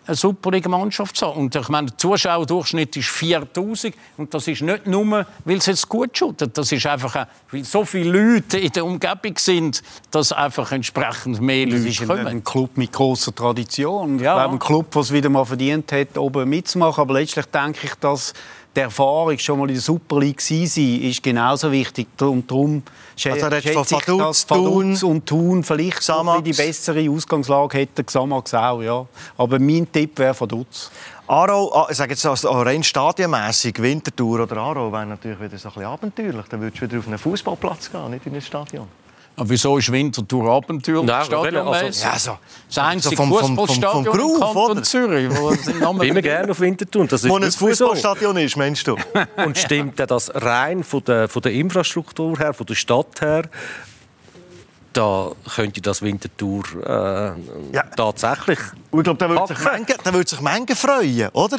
Speaker 4: eine Superliga-Mannschaft zu Und ich meine, der Zuschauerdurchschnitt ist 4000 und das ist nicht nur, weil es jetzt gut shootet. Das ist einfach, auch, weil so viele Leute in der Umgebung sind, dass einfach entsprechend mehr Leute
Speaker 3: kommen. Das ist
Speaker 4: kommen.
Speaker 3: ein Club mit großer Tradition. Ja. Ich glaube, ein Club, der es wieder mal verdient hat, oben mitzumachen. Aber letztlich denke ich, dass die Erfahrung schon mal in der Super League sein, ist genauso wichtig. Und darum
Speaker 1: also
Speaker 3: schätze
Speaker 1: ich,
Speaker 3: dass Vaduz und Thun vielleicht Xamax. die bessere Ausgangslage hätten. Xamax auch, ja. Aber mein Tipp wäre Vaduz.
Speaker 1: Aro, ich sage jetzt also rein stadionmässig, Wintertour oder Aro wäre natürlich wieder so ein bisschen abenteuerlich. Dann würdest du wieder auf einen Fußballplatz gehen, nicht in ein Stadion.
Speaker 4: Aber wieso ist Winterthur Abenteuer
Speaker 2: Nein, also,
Speaker 1: ja, so.
Speaker 4: Das einzige
Speaker 1: vom- vom-
Speaker 4: Fußballstadion
Speaker 1: vom- vom
Speaker 4: Kanton
Speaker 1: oder?
Speaker 4: Zürich. Wo Namen [LAUGHS]
Speaker 2: Immer gerne auf Winterthur. Das ist
Speaker 1: Wo ein
Speaker 2: so.
Speaker 1: Fußballstadion ist, meinst du? [LAUGHS]
Speaker 2: Und stimmt denn das rein von der, von der Infrastruktur her, von der Stadt her, da könnte das Winterthur äh,
Speaker 1: Ja.
Speaker 2: tatsächlich.
Speaker 1: Und ich glaube, da würde sich. Menge- da würde sich Menge freuen, oder?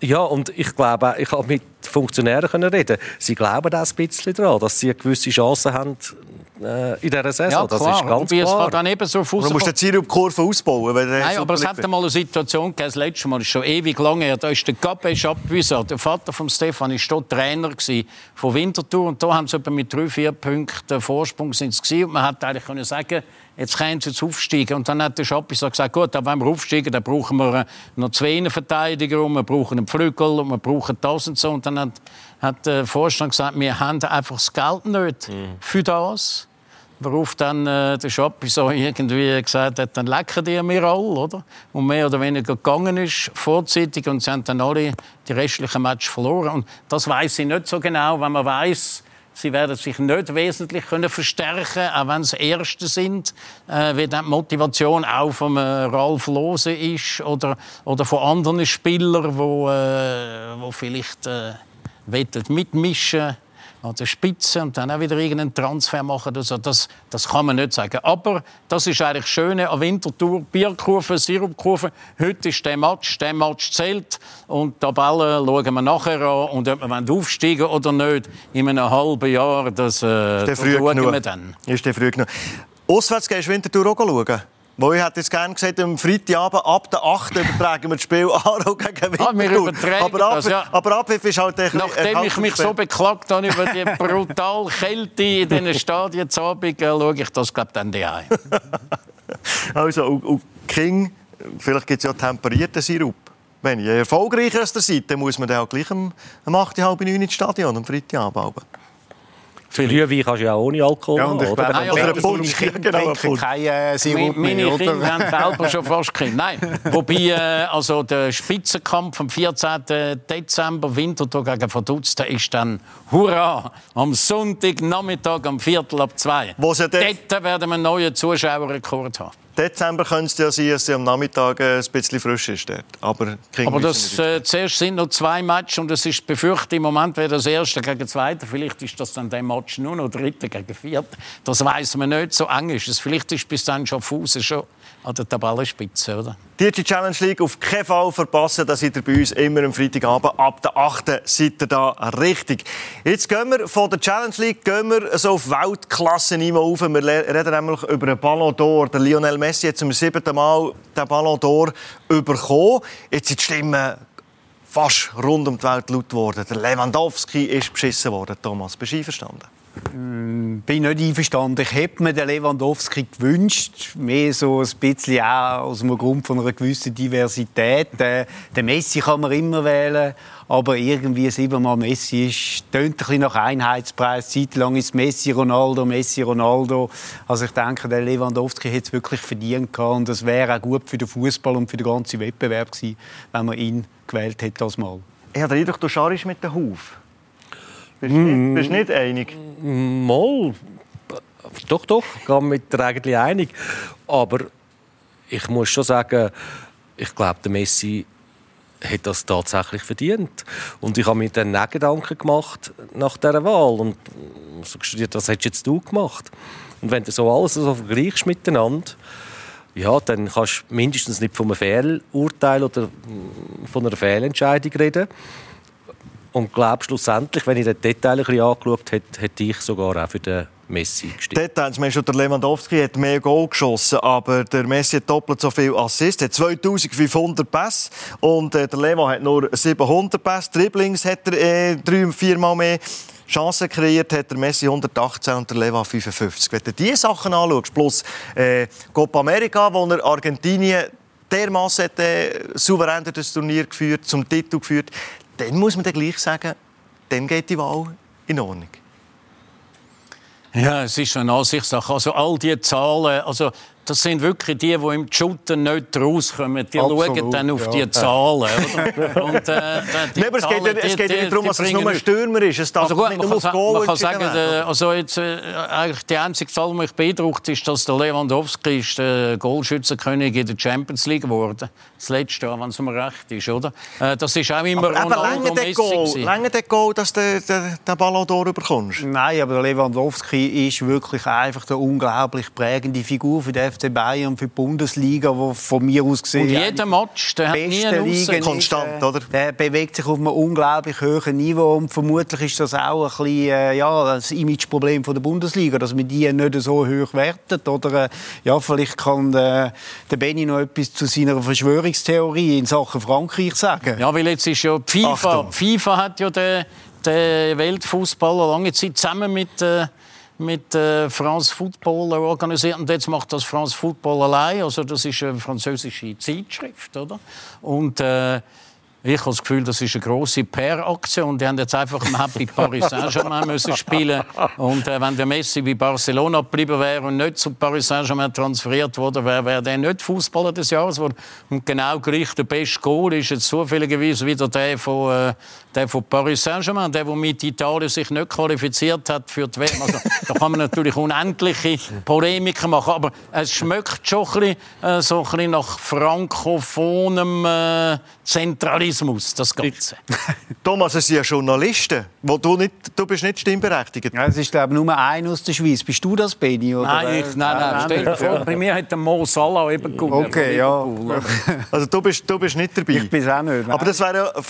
Speaker 2: Ja, und ich glaube, auch, ich habe mit Funktionären können reden Sie glauben auch ein bisschen daran, dass sie eine gewisse Chance haben äh, in dieser Saison.
Speaker 4: Ja,
Speaker 2: das ist ganz
Speaker 4: es
Speaker 2: klar.
Speaker 4: dann eben so
Speaker 1: Du musst die Sirupkurve ausbauen.
Speaker 4: Nein, aber es hat einmal eine Situation gegeben, das letzte Mal, ist schon ewig lange her, da ist der Gabesch abgewiesen. Der Vater von Stefan war dort Trainer gewesen von Winterthur und da haben sie etwa mit drei, vier Punkten Vorsprung sind sie gewesen. und man hat eigentlich können sagen Jetzt können sie jetzt aufsteigen. Und dann hat der Schappi so gesagt, gut, aber wenn wir aufsteigen, dann brauchen wir noch zwei Innenverteidiger und wir brauchen einen Flügel und wir brauchen das und so. Und dann hat, hat der Vorstand gesagt, wir haben einfach das Geld nicht für das. Worauf dann äh, der Schappi so irgendwie gesagt hat, dann lecken die mir alle, oder? Und mehr oder weniger gegangen ist, vorzeitig, und sie haben dann alle die restlichen Matches verloren. Und das weiß ich nicht so genau, wenn man weiß, sie werden sich nicht wesentlich können verstärken, auch wenn sie Erste sind, äh, wie dann die Motivation auch von äh, Ralf Lose ist oder oder von anderen Spielern, wo äh, wo vielleicht äh, wollen mitmischen an der Spitze und dann auch wieder irgendeinen Transfer machen. Also das, das kann man nicht sagen. Aber das ist eigentlich das Schöne an Winterthur. Bierkurve, Sirupkurve. Heute ist der Match. Der Match zählt. Und die Tabelle schauen wir nachher an. Und ob wir aufsteigen oder nicht in einem halben Jahr, das, äh,
Speaker 1: Der
Speaker 4: das schauen
Speaker 1: genug.
Speaker 4: wir dann.
Speaker 1: Ist der früh genug. Auswärts gehst du Winterthur auch schauen? Ich hätte jetzt gerne gesagt, am Freitagabend ab der 8. übertragen wir das Spiel [LAUGHS] Aarau gegen Winterthur.
Speaker 4: Ah, wir übertragen
Speaker 1: aber ab,
Speaker 4: das, ja.
Speaker 1: aber Abpfiff ist halt ein
Speaker 4: Nachdem ich mich so beklagt habe über die brutale [LAUGHS] Kälte in diesen Stadien zu Abend, äh, schaue ich das, glaube dann daheim. [LAUGHS]
Speaker 1: Also, und, und King, vielleicht gibt es ja temperierten Sirup. Wenn je erfolgreicher als der seid, dann muss man dann auch gleich um, um 8, halb 9 ins Stadion am Freitagabend.
Speaker 2: Glühwein kannst du ja auch ohne Alkohol
Speaker 3: Ja, und ich
Speaker 2: oder?
Speaker 4: aber
Speaker 3: Kinder
Speaker 1: Punsch, genau,
Speaker 3: keinen äh, Sirup
Speaker 4: Meine
Speaker 3: mehr,
Speaker 4: Kinder
Speaker 3: oder?
Speaker 4: haben [LAUGHS] selber schon fast Kinder. Nein, wobei äh, also der Spitzenkampf am 14. Dezember, Winterthur gegen Vaduz, der ist dann hurra am Sonntagnachmittag um Viertel ab zwei.
Speaker 1: Wo Dort
Speaker 4: werden wir einen neuen Zuschauerrekord haben.
Speaker 1: Dezember könnte es ja sein, dass es am Nachmittag äh, ein bisschen frisch ist. Dort. Aber,
Speaker 4: Aber das, äh, zuerst sind noch zwei Matches und es ist befürchtet, im Moment wäre das erste gegen zweite. Vielleicht ist das dann der Match nur noch dritte gegen vierte. Das weiß man nicht. So eng ist es. Vielleicht ist bis dann schon Fuß schon an der Tabellenspitze, oder?
Speaker 1: Die Challenge League auf keinen Fall verpassen. Da seid ihr bei uns immer am Freitagabend. Ab der 8. seid ihr da richtig. Jetzt gehen wir von der Challenge League gehen wir so auf Weltklasse-Niveau auf. Wir reden nämlich über den Ballon d'Or. Der Lionel Messi hat zum siebten Mal den Ballon d'Or bekommen. Jetzt sind die Stimmen fast rund um die Welt laut geworden. Der Lewandowski ist beschissen worden. Thomas, bist du einverstanden?
Speaker 3: Bin nicht einverstanden. Ich hätte mir den Lewandowski gewünscht, mehr so ein bisschen auch aus dem Grund von einer gewissen Diversität. Äh, den Messi kann man immer wählen, aber irgendwie siebenmal Messi ist, tönt ein bisschen nach Einheitspreis. Zeitlang ist Messi Ronaldo, Messi Ronaldo. Also ich denke, der Lewandowski hätte es wirklich verdient und das wäre auch gut für den Fußball und für den ganzen Wettbewerb gewesen, wenn man ihn gewählt hätte als Mal.
Speaker 1: Ich habe den Eindruck, du mit dem Huf. Bist du nicht, bist du nicht einig?
Speaker 2: Mal. Doch, doch, ich gehe mit dir eigentlich einig. Aber ich muss schon sagen, ich glaube, der Messi hat das tatsächlich verdient. Und ich habe mir dann auch Gedanken gemacht nach dieser Wahl. Und so studiert, was hättest jetzt du gemacht? Und wenn du so alles so vergleichst miteinander, ja, dann kannst du mindestens nicht von einem Fehlurteil oder mm, von einer Fehlentscheidung reden. Und glaube schlussendlich, wenn ich den Detail ein bisschen angeschaut hätte, hätte ich sogar auch für den Messi gestimmt.
Speaker 1: Details, man schon, der Lewandowski hat mehr Goal geschossen, aber der Messi hat doppelt so viel Assists, hat 2500 Pässe und äh, der Lewa hat nur 700 Pässe. Dribblings hat er äh, drei, viermal mehr. Chancen kreiert hat der Messi 118 und der Lewa 55. Wenn du diese Sachen anschaust, plus äh, Copa America, wo er Argentinien dermaßen hat, äh, souverän das Turnier geführt, zum Titel geführt, dann muss man dann gleich sagen, dann geht die Wahl in Ordnung.
Speaker 4: Ja, es ist eine Ansichtssache. Also all diese Zahlen, also das sind wirklich die, die im Shooten nicht rauskommen. Die
Speaker 3: Absolut,
Speaker 4: schauen dann auf
Speaker 3: ja.
Speaker 4: die Zahlen. Oder? [LAUGHS] Und, äh, die
Speaker 1: Nee, aber es geht,
Speaker 4: Zahlen,
Speaker 1: ja- es
Speaker 4: die-
Speaker 1: geht ja
Speaker 4: die-
Speaker 1: nicht darum, dass es nur ein Stürmer ist. Es darf
Speaker 4: Also gut,
Speaker 1: nicht
Speaker 4: man
Speaker 1: nur
Speaker 4: kann,
Speaker 1: Goal
Speaker 4: man kann sagen, der, also jetzt, äh, eigentlich die einzige Zahl, die mich beeindruckt, ist, dass der Lewandowski ist der Goalschützenkönig in der Champions League geworden. Das letzte Jahr, wenn es mir recht ist, oder? Äh, das ist auch immer
Speaker 1: Aber
Speaker 4: Ronaldo
Speaker 1: lange der
Speaker 4: Messi.
Speaker 1: Goal,
Speaker 4: gewesen.
Speaker 1: lange der Goal, dass du den, den, den Ballon d'Or bekommst.
Speaker 3: Nein, aber der Lewandowski ist wirklich einfach eine unglaublich prägende Figur für den FC Bayern, für die Bundesliga, wo von mir aus gesehen...
Speaker 4: Und jeder Match, der hat nie einen
Speaker 3: Liga
Speaker 1: Konstant, oder?
Speaker 3: Der bewegt sich auf einem unglaublich hohen Niveau und vermutlich ist das auch ein bisschen äh, ja, das Imageproblem von der Bundesliga, dass man die nicht so hoch wertet. Oder äh, ja, vielleicht kann äh, der Benny noch etwas zu seiner Verschwörungstheorie in Sachen Frankreich sagen.
Speaker 4: Ja, weil jetzt ist ja FIFA,
Speaker 1: Achtung.
Speaker 4: FIFA hat ja den, den Weltfußballer lange Zeit zusammen mit äh, mit äh, France Football organisiert und jetzt macht das France Football allein. Also das ist eine französische Zeitschrift, oder? Und äh, ich habe das Gefühl, das ist eine große PR-Aktion. Die haben jetzt einfach im Happy Paris Saint-Germain müssen spielen. Und äh, wenn der Messi bei Barcelona geblieben wäre und nicht zu Paris Saint-Germain transferiert wurde, wäre wär der nicht Fußballer des Jahres geworden. Und genau gleich der beste Goal ist jetzt zufälligerweise wieder der von, äh, der von Paris Saint-Germain, der, der mit Italien sich nicht qualifiziert hat für die WM. Also, da kann man natürlich unendliche Polemiken machen, aber es schmeckt schon ein bisschen, äh, so ein bisschen nach frankophonem äh, Zentralismus, das Ganze. [LAUGHS]
Speaker 1: Thomas, es sind ja Journalisten. Wo du, nicht, du bist nicht stimmberechtigt.
Speaker 3: Ja, es ist glaube ich, nur einer aus der Schweiz. Bist du das, Benny? Oder?
Speaker 4: Nein, ich, nein, nein, stell dir vor, bei mir hat der Mo Salah eben gewonnen.
Speaker 3: Okay, ja.
Speaker 1: Also du bist, du bist nicht dabei.
Speaker 3: Ich bin es auch nicht.
Speaker 1: Aber das wäre ja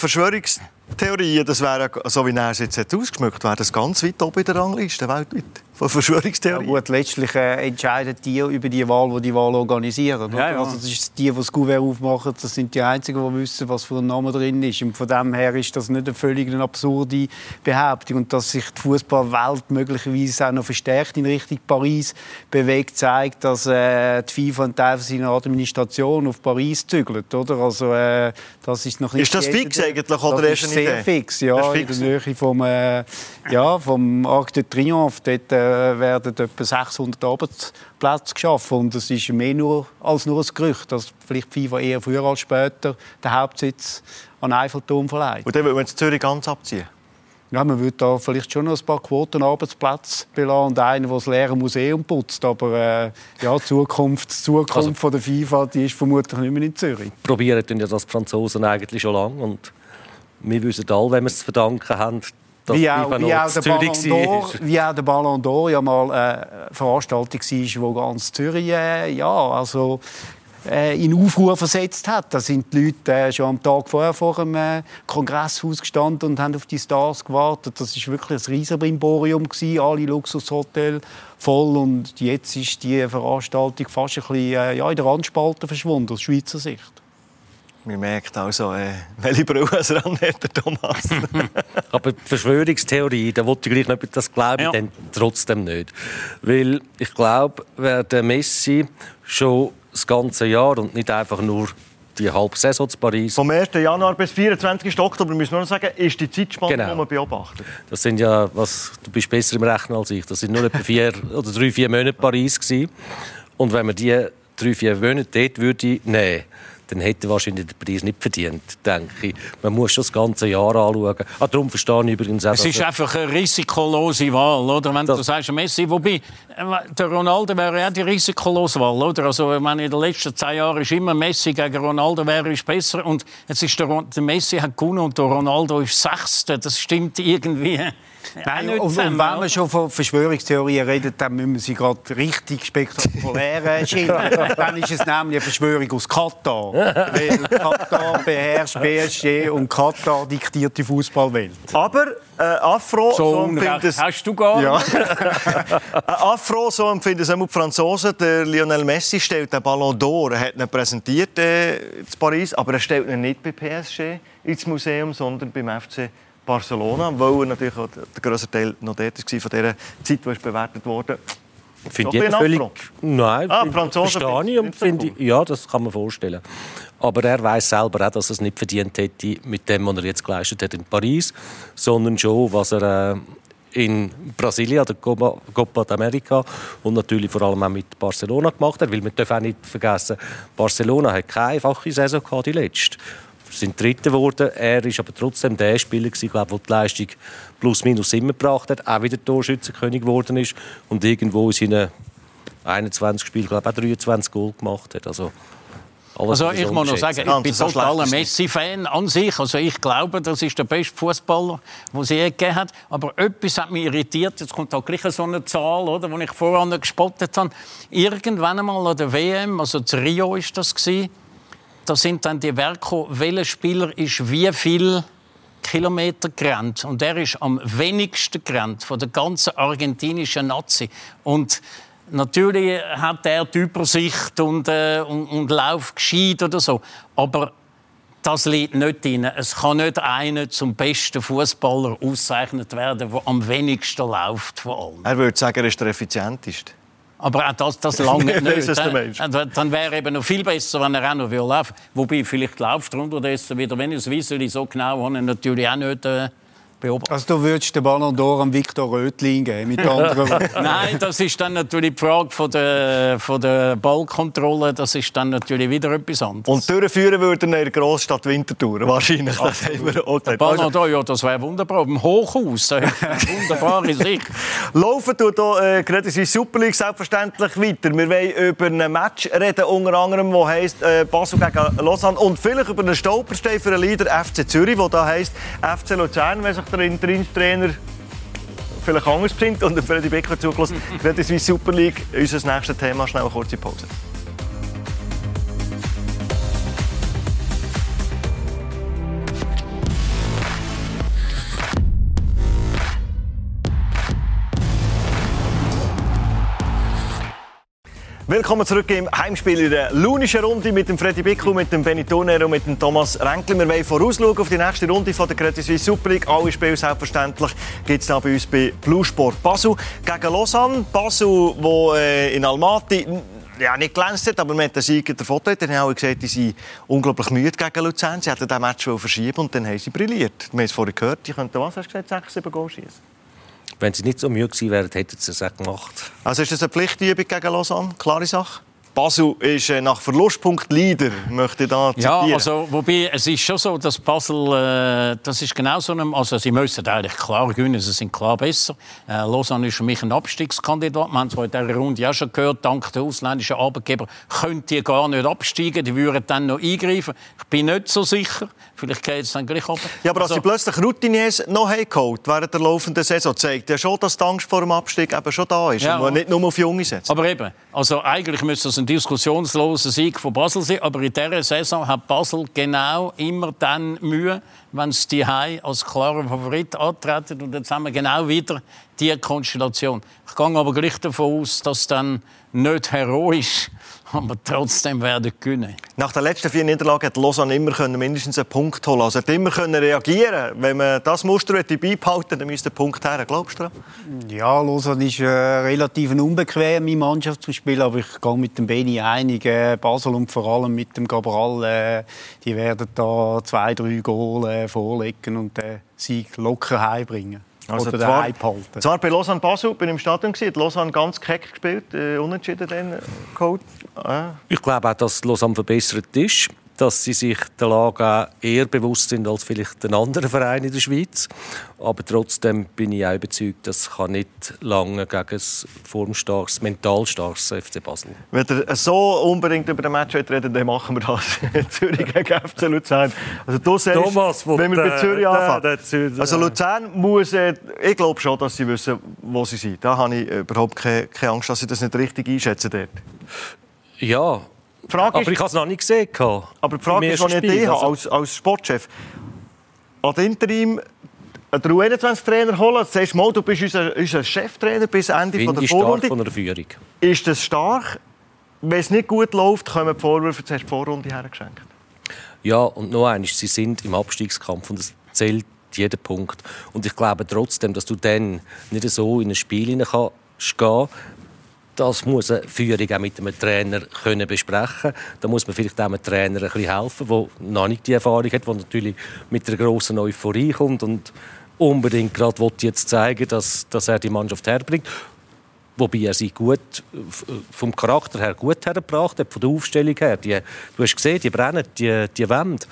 Speaker 1: Verschwörungstheorien, das wäre, ja- so wie er es jetzt hat ausgeschmückt wäre das ganz weit oben in der Rangliste weltweit. Von
Speaker 3: Ja,
Speaker 1: Verschwörungstheorien.
Speaker 3: gut, letztlich äh, entscheiden die über die Wahl, die die Wahl organisieren.
Speaker 4: Ja, ja.
Speaker 3: Also das ist die, die das Kuvert aufmachen, das sind die Einzigen, die wissen, was für ein Name drin ist. Und von dem her ist das nicht eine völlig eine absurde Behauptung. Und dass sich die Fußballwelt möglicherweise auch noch verstärkt in Richtung Paris bewegt, zeigt, dass äh, die FIFA einen Teil seiner Administration auf Paris zügelt. Oder? Also, äh, das ist, noch nicht
Speaker 1: Ist das fix eigentlich, oder
Speaker 3: das
Speaker 1: ist
Speaker 3: sehr fix, ja.
Speaker 1: Fix.
Speaker 3: In der Nähe vom, äh, ja, vom Arc de Triomphe. Dort äh, werden etwa 600 Arbeitsplätze geschaffen. Und das ist mehr nur, als nur ein Gerücht, dass vielleicht die FIFA eher früher als später den Hauptsitz an den Eiffelturm verleiht.
Speaker 1: Und dann man jetzt Zürich ganz abziehen.
Speaker 3: Ja, man würde da vielleicht schon noch ein paar Quotenarbeitsplätze belassen und einen, der das leere Museum putzt. Aber äh, ja, die Zukunft, die Zukunft
Speaker 2: Also-
Speaker 3: von der FIFA die ist vermutlich nicht mehr in Zürich.
Speaker 2: probieren tun ja das die Franzosen eigentlich schon lange. Und wir wissen alle, wenn wir es zu verdanken haben, dass
Speaker 3: Wie auch, wie, auch der Ballon d'Or, wie auch der Ballon d'Or ja mal äh, eine Veranstaltung war, wo ganz Zürich äh, ja, also, äh, in Aufruhr versetzt hat. Da sind die Leute äh, schon am Tag vorher vor dem äh, Kongresshaus gestanden und haben auf die Stars gewartet. Das war wirklich ein riesen Brimborium, gewesen, alle Luxushotels voll. Und jetzt ist die Veranstaltung fast ein bisschen äh, ja, in der Randspalte verschwunden, aus Schweizer Sicht.
Speaker 1: Man merkt also, äh, [LAUGHS] welche Brille es ran hat, der Thomas. [LAUGHS]
Speaker 2: Aber die Verschwörungstheorie, da wollte ich gleich nicht, das glaube ich
Speaker 4: Ja.
Speaker 2: dann trotzdem nicht. Weil ich glaube, wer der Messi schon das ganze Jahr und nicht einfach nur die halbe Saison zu Paris,
Speaker 1: Vom 1. Januar bis 24. Oktober, müssen wir noch sagen, ist die Zeitspanne,
Speaker 2: Genau.
Speaker 1: die man beobachtet.
Speaker 2: das sind ja, was, du bist besser im Rechnen als ich, das sind nur etwa vier [LAUGHS] oder drei, vier Monate Paris gewesen. Und wenn man die drei, vier Monate dort würde nehmen dann hätte er wahrscheinlich den Preis nicht verdient, denke ich. Man muss schon das ganze Jahr anschauen. Ah, darum verstehe ich übrigens auch,
Speaker 4: Es ist einfach eine risikolose Wahl, oder? Wenn du sagst, Messi, wobei, äh, der Ronaldo wäre ja die risikolose Wahl, oder? Also, ich meine, in den letzten zehn Jahren ist immer Messi gegen Ronaldo wäre ist besser und jetzt ist der, der Messi hat gewonnen und der Ronaldo ist Sechster. Das stimmt irgendwie
Speaker 3: Nein,
Speaker 4: nicht
Speaker 3: und, und
Speaker 4: zusammen,
Speaker 3: wenn man schon von Verschwörungstheorien redet, dann müssen wir sie gerade richtig spektakulär [LAUGHS] schildern. dann ist es nämlich eine Verschwörung aus Katar. [LAUGHS] Weil Katar beherrscht PSG und Katar diktiert die Fußballwelt.
Speaker 1: Aber äh, Afro,
Speaker 4: So
Speaker 1: so
Speaker 4: Unrecht
Speaker 1: empfinden es,
Speaker 4: hast du gar
Speaker 3: Ja. [LAUGHS]
Speaker 1: äh, Afro, so empfinden es auch die Franzosen. Der Lionel Messi stellt den Ballon d'Or. Er hat ihn präsentiert äh, in Paris, aber er stellt ihn nicht bei PSG ins Museum, sondern beim FC Barcelona, weil er natürlich auch der grösste Teil noch dort war von dieser Zeit, die bewertet wurde.
Speaker 2: Finde ich völlig. Nein,
Speaker 1: Ah, Franzosen
Speaker 2: verstehe ich und finde ich, ja, das kann man vorstellen. Aber er weiß selber auch, dass er es nicht verdient hätte mit dem, was er jetzt geleistet hat in Paris, sondern schon, was er äh, in Brasilien, der Copa, Copa d'America und natürlich vor allem auch mit Barcelona gemacht hat. Weil wir dürfen auch nicht vergessen, Barcelona hat keine einfache Saison gehabt, die letzte. Sind Dritter geworden. Er ist aber trotzdem der Spieler, gewesen, glaube, der die Leistung plus minus immer gebracht hat, auch wieder Torschützenkönig geworden ist und irgendwo in seinen 21 Spielen, glaube ich, auch 23 Goal gemacht hat. Also Alles
Speaker 4: Also ich muss noch sagen, ich bin totaler Messi-Fan an sich. Also ich glaube, das ist der beste Fußballer, den sie je gegeben hat. Aber etwas hat mich irritiert. Jetzt kommt auch gleich so eine Zahl, oder, die ich vorher gespottet habe. Irgendwann einmal an der WM, also zu Rio ist das gewesen, da sind dann die Werke, welcher Spieler ist wie viel Kilometer gerannt. Und er ist am wenigsten gerannt von der ganzen argentinischen Nazi. Und natürlich hat er die Übersicht und, äh, und, und läuft gescheit oder so. Aber das liegt nicht drin. Es kann nicht einer zum besten Fußballer ausgezeichnet werden, der am wenigsten läuft von allen.
Speaker 1: Er würde sagen, er ist der effizienteste.
Speaker 4: Aber auch das, das lange [LAUGHS] nicht. Dann, dann wäre eben noch viel besser, wenn er auch noch laufen will. Wobei, vielleicht läuft er unterdessen wieder. Wenn ich es wisse, so genau habe ich natürlich auch nicht äh, beobachtet.
Speaker 3: Also du würdest den Ballon d'Or an Victor Rötling geben, mit anderen [LAUGHS] Worten.
Speaker 4: Nein, das ist dann natürlich die Frage von der, von der Ballkontrolle. Das ist dann natürlich wieder etwas anderes.
Speaker 1: Und durchführen würde er in der Großstadt Winterthur. Wahrscheinlich. Das haben wir auch gesagt.
Speaker 4: Ballon
Speaker 1: Also,
Speaker 4: d'Or, ja, das wäre wunderbar. Im Hochhaus, wunderbare Sicht. [LAUGHS]
Speaker 1: Laufen tut hier äh, Credit Suisse Super League selbstverständlich weiter. Wir wollen über ein Match reden, unter anderem, das heisst äh, Basel gegen Lausanne. Und vielleicht über einen Stolperstein für den Leader FC Zürich, der da heisst FC Luzern, wenn sich der Interimstrainer vielleicht anders besinnt. Und die Becker zugelassen. Credit Suisse Super League, unser nächstes Thema. Schnell eine kurze Pause. Willkommen zurück im Heimspiel in der lunischen Runde mit dem Freddy Bickel, mit dem Benny und mit dem Thomas Renkli. Wir wollen vorausschauen auf die nächste Runde von der Credit Suisse Super League. Alle Spiele selbstverständlich gibt es da bei uns bei Blue Sport Basel gegen Lausanne. Basel, wo äh, in Almaty ja, nicht glänzt hat, aber mit den Sieg davon hat. Dann haben alle gesagt, die sind unglaublich müde gegen Luzern. Sie hätten diesen Match verschieben und dann haben sie brilliert. Wir haben es vorhin gehört, die könnten, was hast du gesagt, 6, 7 Goal schießen.
Speaker 2: Wenn sie nicht so müde gewesen wären, hätten sie es auch gemacht.
Speaker 1: Also ist das eine Pflichtübung gegen Lausanne? Klare Sache? Basel ist äh, nach Verlustpunkt Leader, möchte ich da
Speaker 4: Ja,
Speaker 1: zitieren.
Speaker 4: also, wobei, es ist schon so, dass Basel, äh, das ist genau so einem, also sie müssen eigentlich klar gewinnen, sie sind klar besser. Äh, Lausanne ist für mich ein Abstiegskandidat. Wir haben zwar in dieser Runde auch schon gehört, dank der ausländischen Arbeitgeber können die gar nicht absteigen, die würden dann noch eingreifen. Ich bin nicht so sicher, vielleicht geht es dann gleich ab.
Speaker 1: ja, aber dass
Speaker 4: Also-
Speaker 1: sie plötzlich Routiniers noch geholt während der laufenden Saison, zeigt ja schon, dass die Angst vor dem Abstieg eben schon da ist.
Speaker 4: Ja.
Speaker 1: Und man nicht nur auf Junge setzt.
Speaker 4: Aber eben, also eigentlich müsste es ein diskussionsloser Sieg von Basel sein, aber in dieser Saison hat Basel genau immer dann Mühe, wenn sie die als klarer Favorit antreten und jetzt haben wir genau wieder die Konstellation. Ich gehe aber gleich davon aus, dass dann nicht heroisch, aber trotzdem werden gewinnen.
Speaker 1: Nach den letzten vier Niederlagen hat Lausanne immer können mindestens einen Punkt holen Also hat immer können reagieren Wenn man das Muster beibehalten dann müsste der Punkt her. Glaubst du daran?
Speaker 3: Ja, Lausanne ist äh, relativ eine unbequeme Mannschaft zum Spielen, aber ich gehe mit dem Beni einig. Äh, Basel und vor allem mit dem Cabral, äh, die werden da zwei, drei Goal äh, vorlegen und den Sieg locker heimbringen.
Speaker 1: Also
Speaker 3: Oder
Speaker 1: zwar,
Speaker 3: behalten.
Speaker 1: zwar bei Lausanne Basel bin ich im Stadion gewesen, hat Lausanne ganz keck gespielt, äh, unentschieden dann geholt. Äh.
Speaker 2: Ich glaube auch, dass Lausanne verbessert ist, dass sie sich der Lage eher bewusst sind als vielleicht den anderen Vereinen in der Schweiz. Aber trotzdem bin ich auch überzeugt, das kann nicht lange gegen ein formstarkes, mental starkes FC Basel.
Speaker 1: Wenn ihr so unbedingt über den Match reden dann machen wir das. [LAUGHS] Zürich gegen FC Luzern. Also du sagst,
Speaker 2: Thomas,
Speaker 1: wenn wir bei Zürich anfangen. also Luzern muss, äh, ich glaube schon, dass sie wissen, wo sie sind. Da habe ich überhaupt keine, Angst, dass sie das nicht richtig einschätzen dort.
Speaker 2: Ja,
Speaker 1: Frage
Speaker 2: aber
Speaker 1: ist,
Speaker 2: ich habe es noch nicht gesehen.
Speaker 1: aber die Frage ist, die ich
Speaker 2: Spiel,
Speaker 1: habe,
Speaker 2: also-
Speaker 1: als, als Sportchef, an den Interim einen U21-Trainer holen, du sagst, mal, du bist unser, unser Cheftrainer bis Ende von der Vorrunde.
Speaker 2: von einer Führung.
Speaker 1: Ist das stark? Wenn es nicht gut läuft, kommen die Vorwürfe, du die Vorrunde hergeschenkt.
Speaker 2: Ja, und noch eines, sie sind im Abstiegskampf und es zählt jeder Punkt. Und ich glaube trotzdem, dass du dann nicht so in ein Spiel hinein kannst gehen das muss eine Führung auch mit einem Trainer können besprechen Da muss man vielleicht auch einem Trainer ein bisschen helfen, der noch nicht die Erfahrung hat, der natürlich mit einer grossen Euphorie kommt und unbedingt gerade jetzt zeigen dass, dass er die Mannschaft herbringt. Wobei er sie gut, vom Charakter her gut hergebracht hat, von der Aufstellung her. Die, du hast gesehen, die brennen, die, die Wände.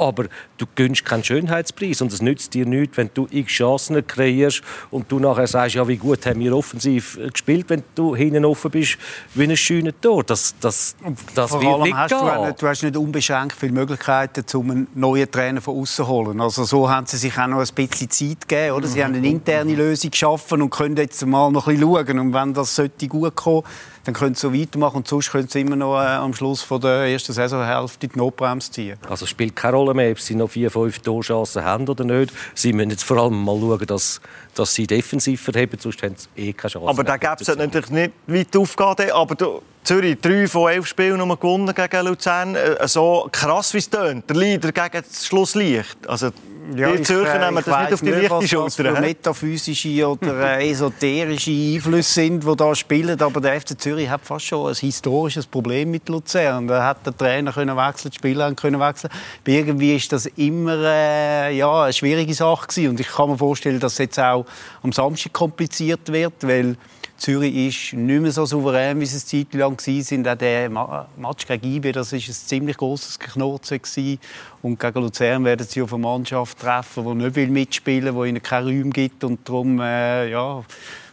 Speaker 2: Aber du gönnst keinen Schönheitspreis und es nützt dir nichts, wenn du x Chancen kreierst und du nachher sagst, ja, wie gut haben wir offensiv gespielt, wenn du hinten offen bist wie ein schöner Tor. Das, das, das
Speaker 3: Vor allem
Speaker 2: nicht
Speaker 3: hast
Speaker 2: gehen.
Speaker 3: du, du hast nicht unbeschränkt viele Möglichkeiten, um einen neuen Trainer von außen zu holen. Also so haben sie sich auch noch ein bisschen Zeit gegeben. Oder? Sie haben eine interne Lösung geschaffen und können jetzt mal noch ein bisschen schauen. Und wenn das sollte gut kommen dann können sie so weitermachen und sonst können sie immer noch äh, am Schluss von der ersten Saisonhälfte die Notbremse ziehen.
Speaker 2: Also es spielt keine Rolle mehr, ob sie noch vier, fünf Torchancen haben oder nicht. Sie müssen jetzt vor allem mal schauen, dass, dass sie defensiv verheben, sonst haben sie eh keine Chance.
Speaker 1: Aber da gäbe es natürlich nicht weit aufgehen. Aber du, Zürich, drei von elf Spielen nur gewonnen gegen Luzern. Äh, So krass wie es tönt. Der Leader gegen das Schlusslicht. Also, die Zürcher
Speaker 3: äh,
Speaker 1: nehmen
Speaker 3: ich
Speaker 1: das nicht auf die leichte
Speaker 3: was das
Speaker 1: Schulter. hä?
Speaker 3: metaphysische oder [LAUGHS] äh, esoterische Einflüsse sind, die da spielen. Aber der FC Zürich hat fast schon ein historisches Problem mit Luzern. Da hat der Trainer können wechseln, die Spieler können wechseln. Aber irgendwie ist das immer äh, ja, eine schwierige Sache gewesen. Und ich kann mir vorstellen, dass es jetzt auch am Samstag kompliziert wird, weil Zürich ist nicht mehr so souverän, wie sie es eine Zeit lang waren. Auch der Ma- Match gegen IB, das war ein ziemlich grosses gewesen. Und gegen Luzern werden sie auf eine Mannschaft treffen, die nicht mitspielen will, die ihnen keine Räume gibt. Und darum äh, ja,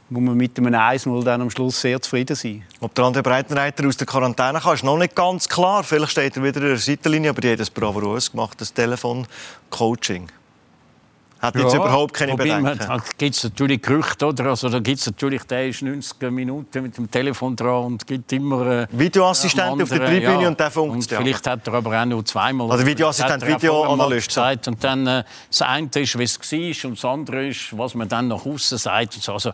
Speaker 3: muss man mit einem 1-0 dann am Schluss sehr zufrieden sein.
Speaker 1: Ob der andere Breitenreiter aus der Quarantäne kann, ist noch nicht ganz klar. Vielleicht steht er wieder in der Seitenlinie, aber die hat das bravourös gemacht, das Telefon-Coaching. Hat jetzt überhaupt keine Bedenken.
Speaker 4: Da gibt es natürlich Gerüchte, oder? Also, da gibt es natürlich, der ist 90 Minuten mit dem Telefon dran und gibt immer... Äh,
Speaker 1: Videoassistent auf der Tribüne
Speaker 4: ja.
Speaker 1: und der funkt,
Speaker 4: Und
Speaker 1: ja.
Speaker 4: vielleicht hat er aber auch noch zweimal...
Speaker 1: Also Videoassistent, Videoanalyst,
Speaker 4: gesagt. Und dann, äh, das eine ist, wie es war und das andere ist, was man dann nach außen sagt. Und so. Also,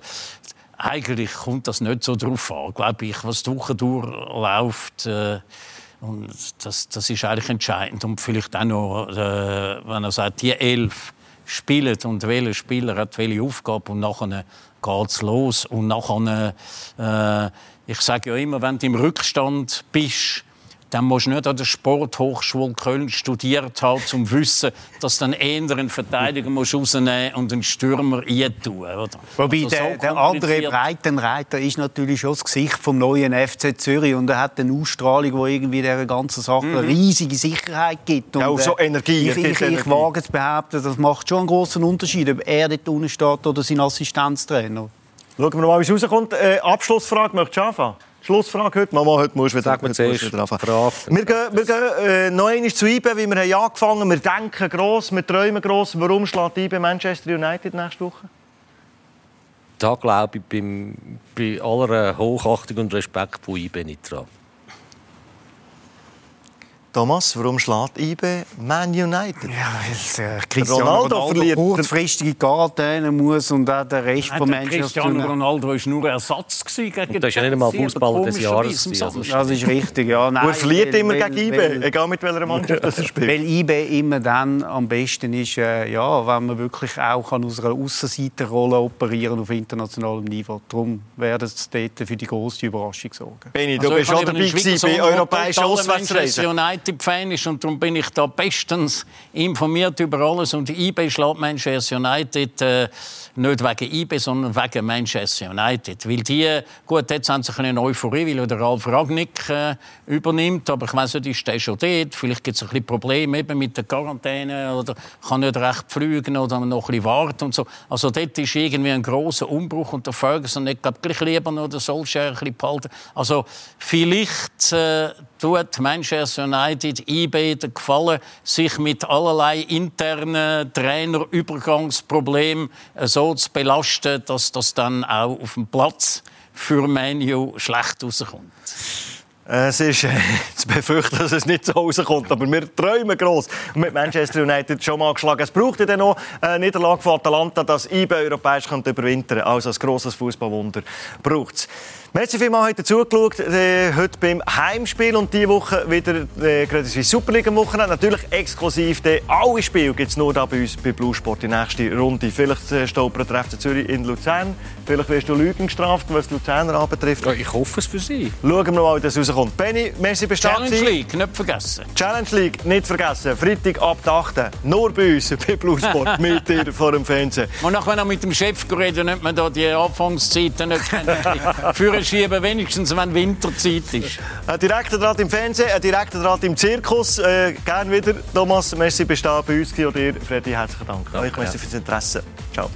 Speaker 4: eigentlich kommt das nicht so drauf an, glaube ich, was die Woche durchläuft. Äh, und das, das ist eigentlich entscheidend. Und vielleicht auch noch, äh, wenn er sagt, die elf spielen und welcher Spieler hat welche Aufgabe und nachher geht es los. Und nachher, äh, ich sage ja immer, wenn du im Rückstand bist, dann musst du nicht an der Sporthochschule Köln studiert haben, um zu wissen, dass du dann eher einen Verteidiger musst rausnehmen und einen Stürmer reintun oder?
Speaker 3: Wobei
Speaker 4: Also so
Speaker 3: der, der andere Breitenreiter ist natürlich schon das Gesicht vom neuen FC Zürich und er hat eine Ausstrahlung, die irgendwie der ganzen Sache eine riesige Sicherheit gibt. Und,
Speaker 1: Ja, auch so
Speaker 3: äh,
Speaker 1: Energie,
Speaker 3: Ich, ich, ich wage zu behaupten, das macht schon einen großen Unterschied, ob er dort unten steht oder sein Assistenztrainer.
Speaker 1: Schauen wir mal, wie es rauskommt. Äh, Abschlussfrage, möchtest du anfangen? Schlussfrage heute? Mama, heute musst du wieder,
Speaker 2: Sag
Speaker 1: heute musst du wieder anfangen.
Speaker 2: Frage.
Speaker 1: Wir gehen, wir gehen äh, noch einmal zu IBE, wie wir haben angefangen haben. Wir denken gross, wir träumen gross. Warum schlägt IBE Manchester United nächste Woche?
Speaker 2: Da glaube ich beim, bei aller Hochachtung und Respekt von IB nicht dran.
Speaker 1: Thomas, warum schlägt IBE Man United?
Speaker 3: Ja, weil äh, Cristiano
Speaker 1: Ronaldo
Speaker 3: Ronaldo,
Speaker 1: verliert-
Speaker 3: kurzfristige Quarantäne muss und auch der Rest
Speaker 4: Nein,
Speaker 3: von Manchester
Speaker 4: Cristiano. Ronaldo war nur Ersatz gewesen gegen
Speaker 2: Und das ist ja nicht einmal Fußballer des Jahres.
Speaker 3: Das ist richtig, ja. Nein,
Speaker 1: er verliert
Speaker 3: weil-
Speaker 1: immer
Speaker 3: weil-
Speaker 1: gegen IBE, egal mit welcher Mannschaft er spielt.
Speaker 3: Weil IB immer dann am besten ist, äh, ja, wenn man wirklich auch kann aus einer Aussenseiterrolle operieren auf internationalem Niveau. Darum werden sie dort für die grosse Überraschung sorgen.
Speaker 1: Benni, du
Speaker 4: Also,
Speaker 1: bist
Speaker 4: habe
Speaker 1: dabei bei europäischen Auswärtsreisen.
Speaker 4: Manchester United-Fan ist und darum bin ich da bestens informiert über alles. Und IB schlägt Manchester United äh, nicht wegen IB, sondern wegen Manchester United. Weil die, gut, jetzt haben sie eine Euphorie, weil der Ralf Ragnick äh, übernimmt. Aber ich weiss nicht, ist der schon dort? Vielleicht gibt es ein bisschen Probleme eben mit der Quarantäne oder kann nicht recht fliegen oder noch ein bisschen warten und so. Also dort ist irgendwie ein großer Umbruch und der Ferguson, ich gleich lieber noch den Solskjaer ein bisschen behalten. Also vielleicht äh, tut Manchester United IB den Gefallen, sich mit allerlei internen Trainerübergangsproblemen äh, so zu belasten, dass das dann auch auf dem Platz für Manu schlecht rauskommt.
Speaker 1: Es ist äh, [LAUGHS] zu befürchten, dass es nicht so rauskommt. Aber wir träumen gross. Und mit Manchester United schon mal geschlagen. Es braucht ja dann noch eine Niederlage von Atalanta, dass IBE europäisch überwintern könnte. Also ein grosses Fußballwunder braucht es. Merci vielmals, ihr zugeschaut. Äh, heute beim Heimspiel und diese Woche wieder äh, gerade wie Superliga am Wochenende. Natürlich exklusiv. Dann alle Spiele gibt es nur da bei uns bei Blue Sport. Die nächste Runde. Vielleicht äh, stolpert der FC Zürich in Luzern. Vielleicht wirst du Lügen gestraft, was die Luzerner anbetrifft.
Speaker 2: Ja, ich hoffe es für Sie.
Speaker 1: Schauen wir mal, wie das rauskommt. Benni, merci da
Speaker 4: Challenge. League, nicht vergessen.
Speaker 1: Challenge League, nicht vergessen. Freitag ab der 8. Nur bei uns, [LAUGHS] bei Blue Sport, [LAUGHS] mit dir vor dem Fernsehen.
Speaker 4: Und nachher noch mit dem Chef reden, nicht man da die Anfangszeiten nicht kennen. [LAUGHS] Verschieben, wenigstens wenn Winterzeit ist.
Speaker 1: Ein direkter Draht im Fernsehen, ein direkter Draht im Zirkus. Äh, gerne wieder. Thomas, merci, bist du bei uns und dir, Freddy, herzlichen Dank. Euch merci fürs Interesse. Ciao.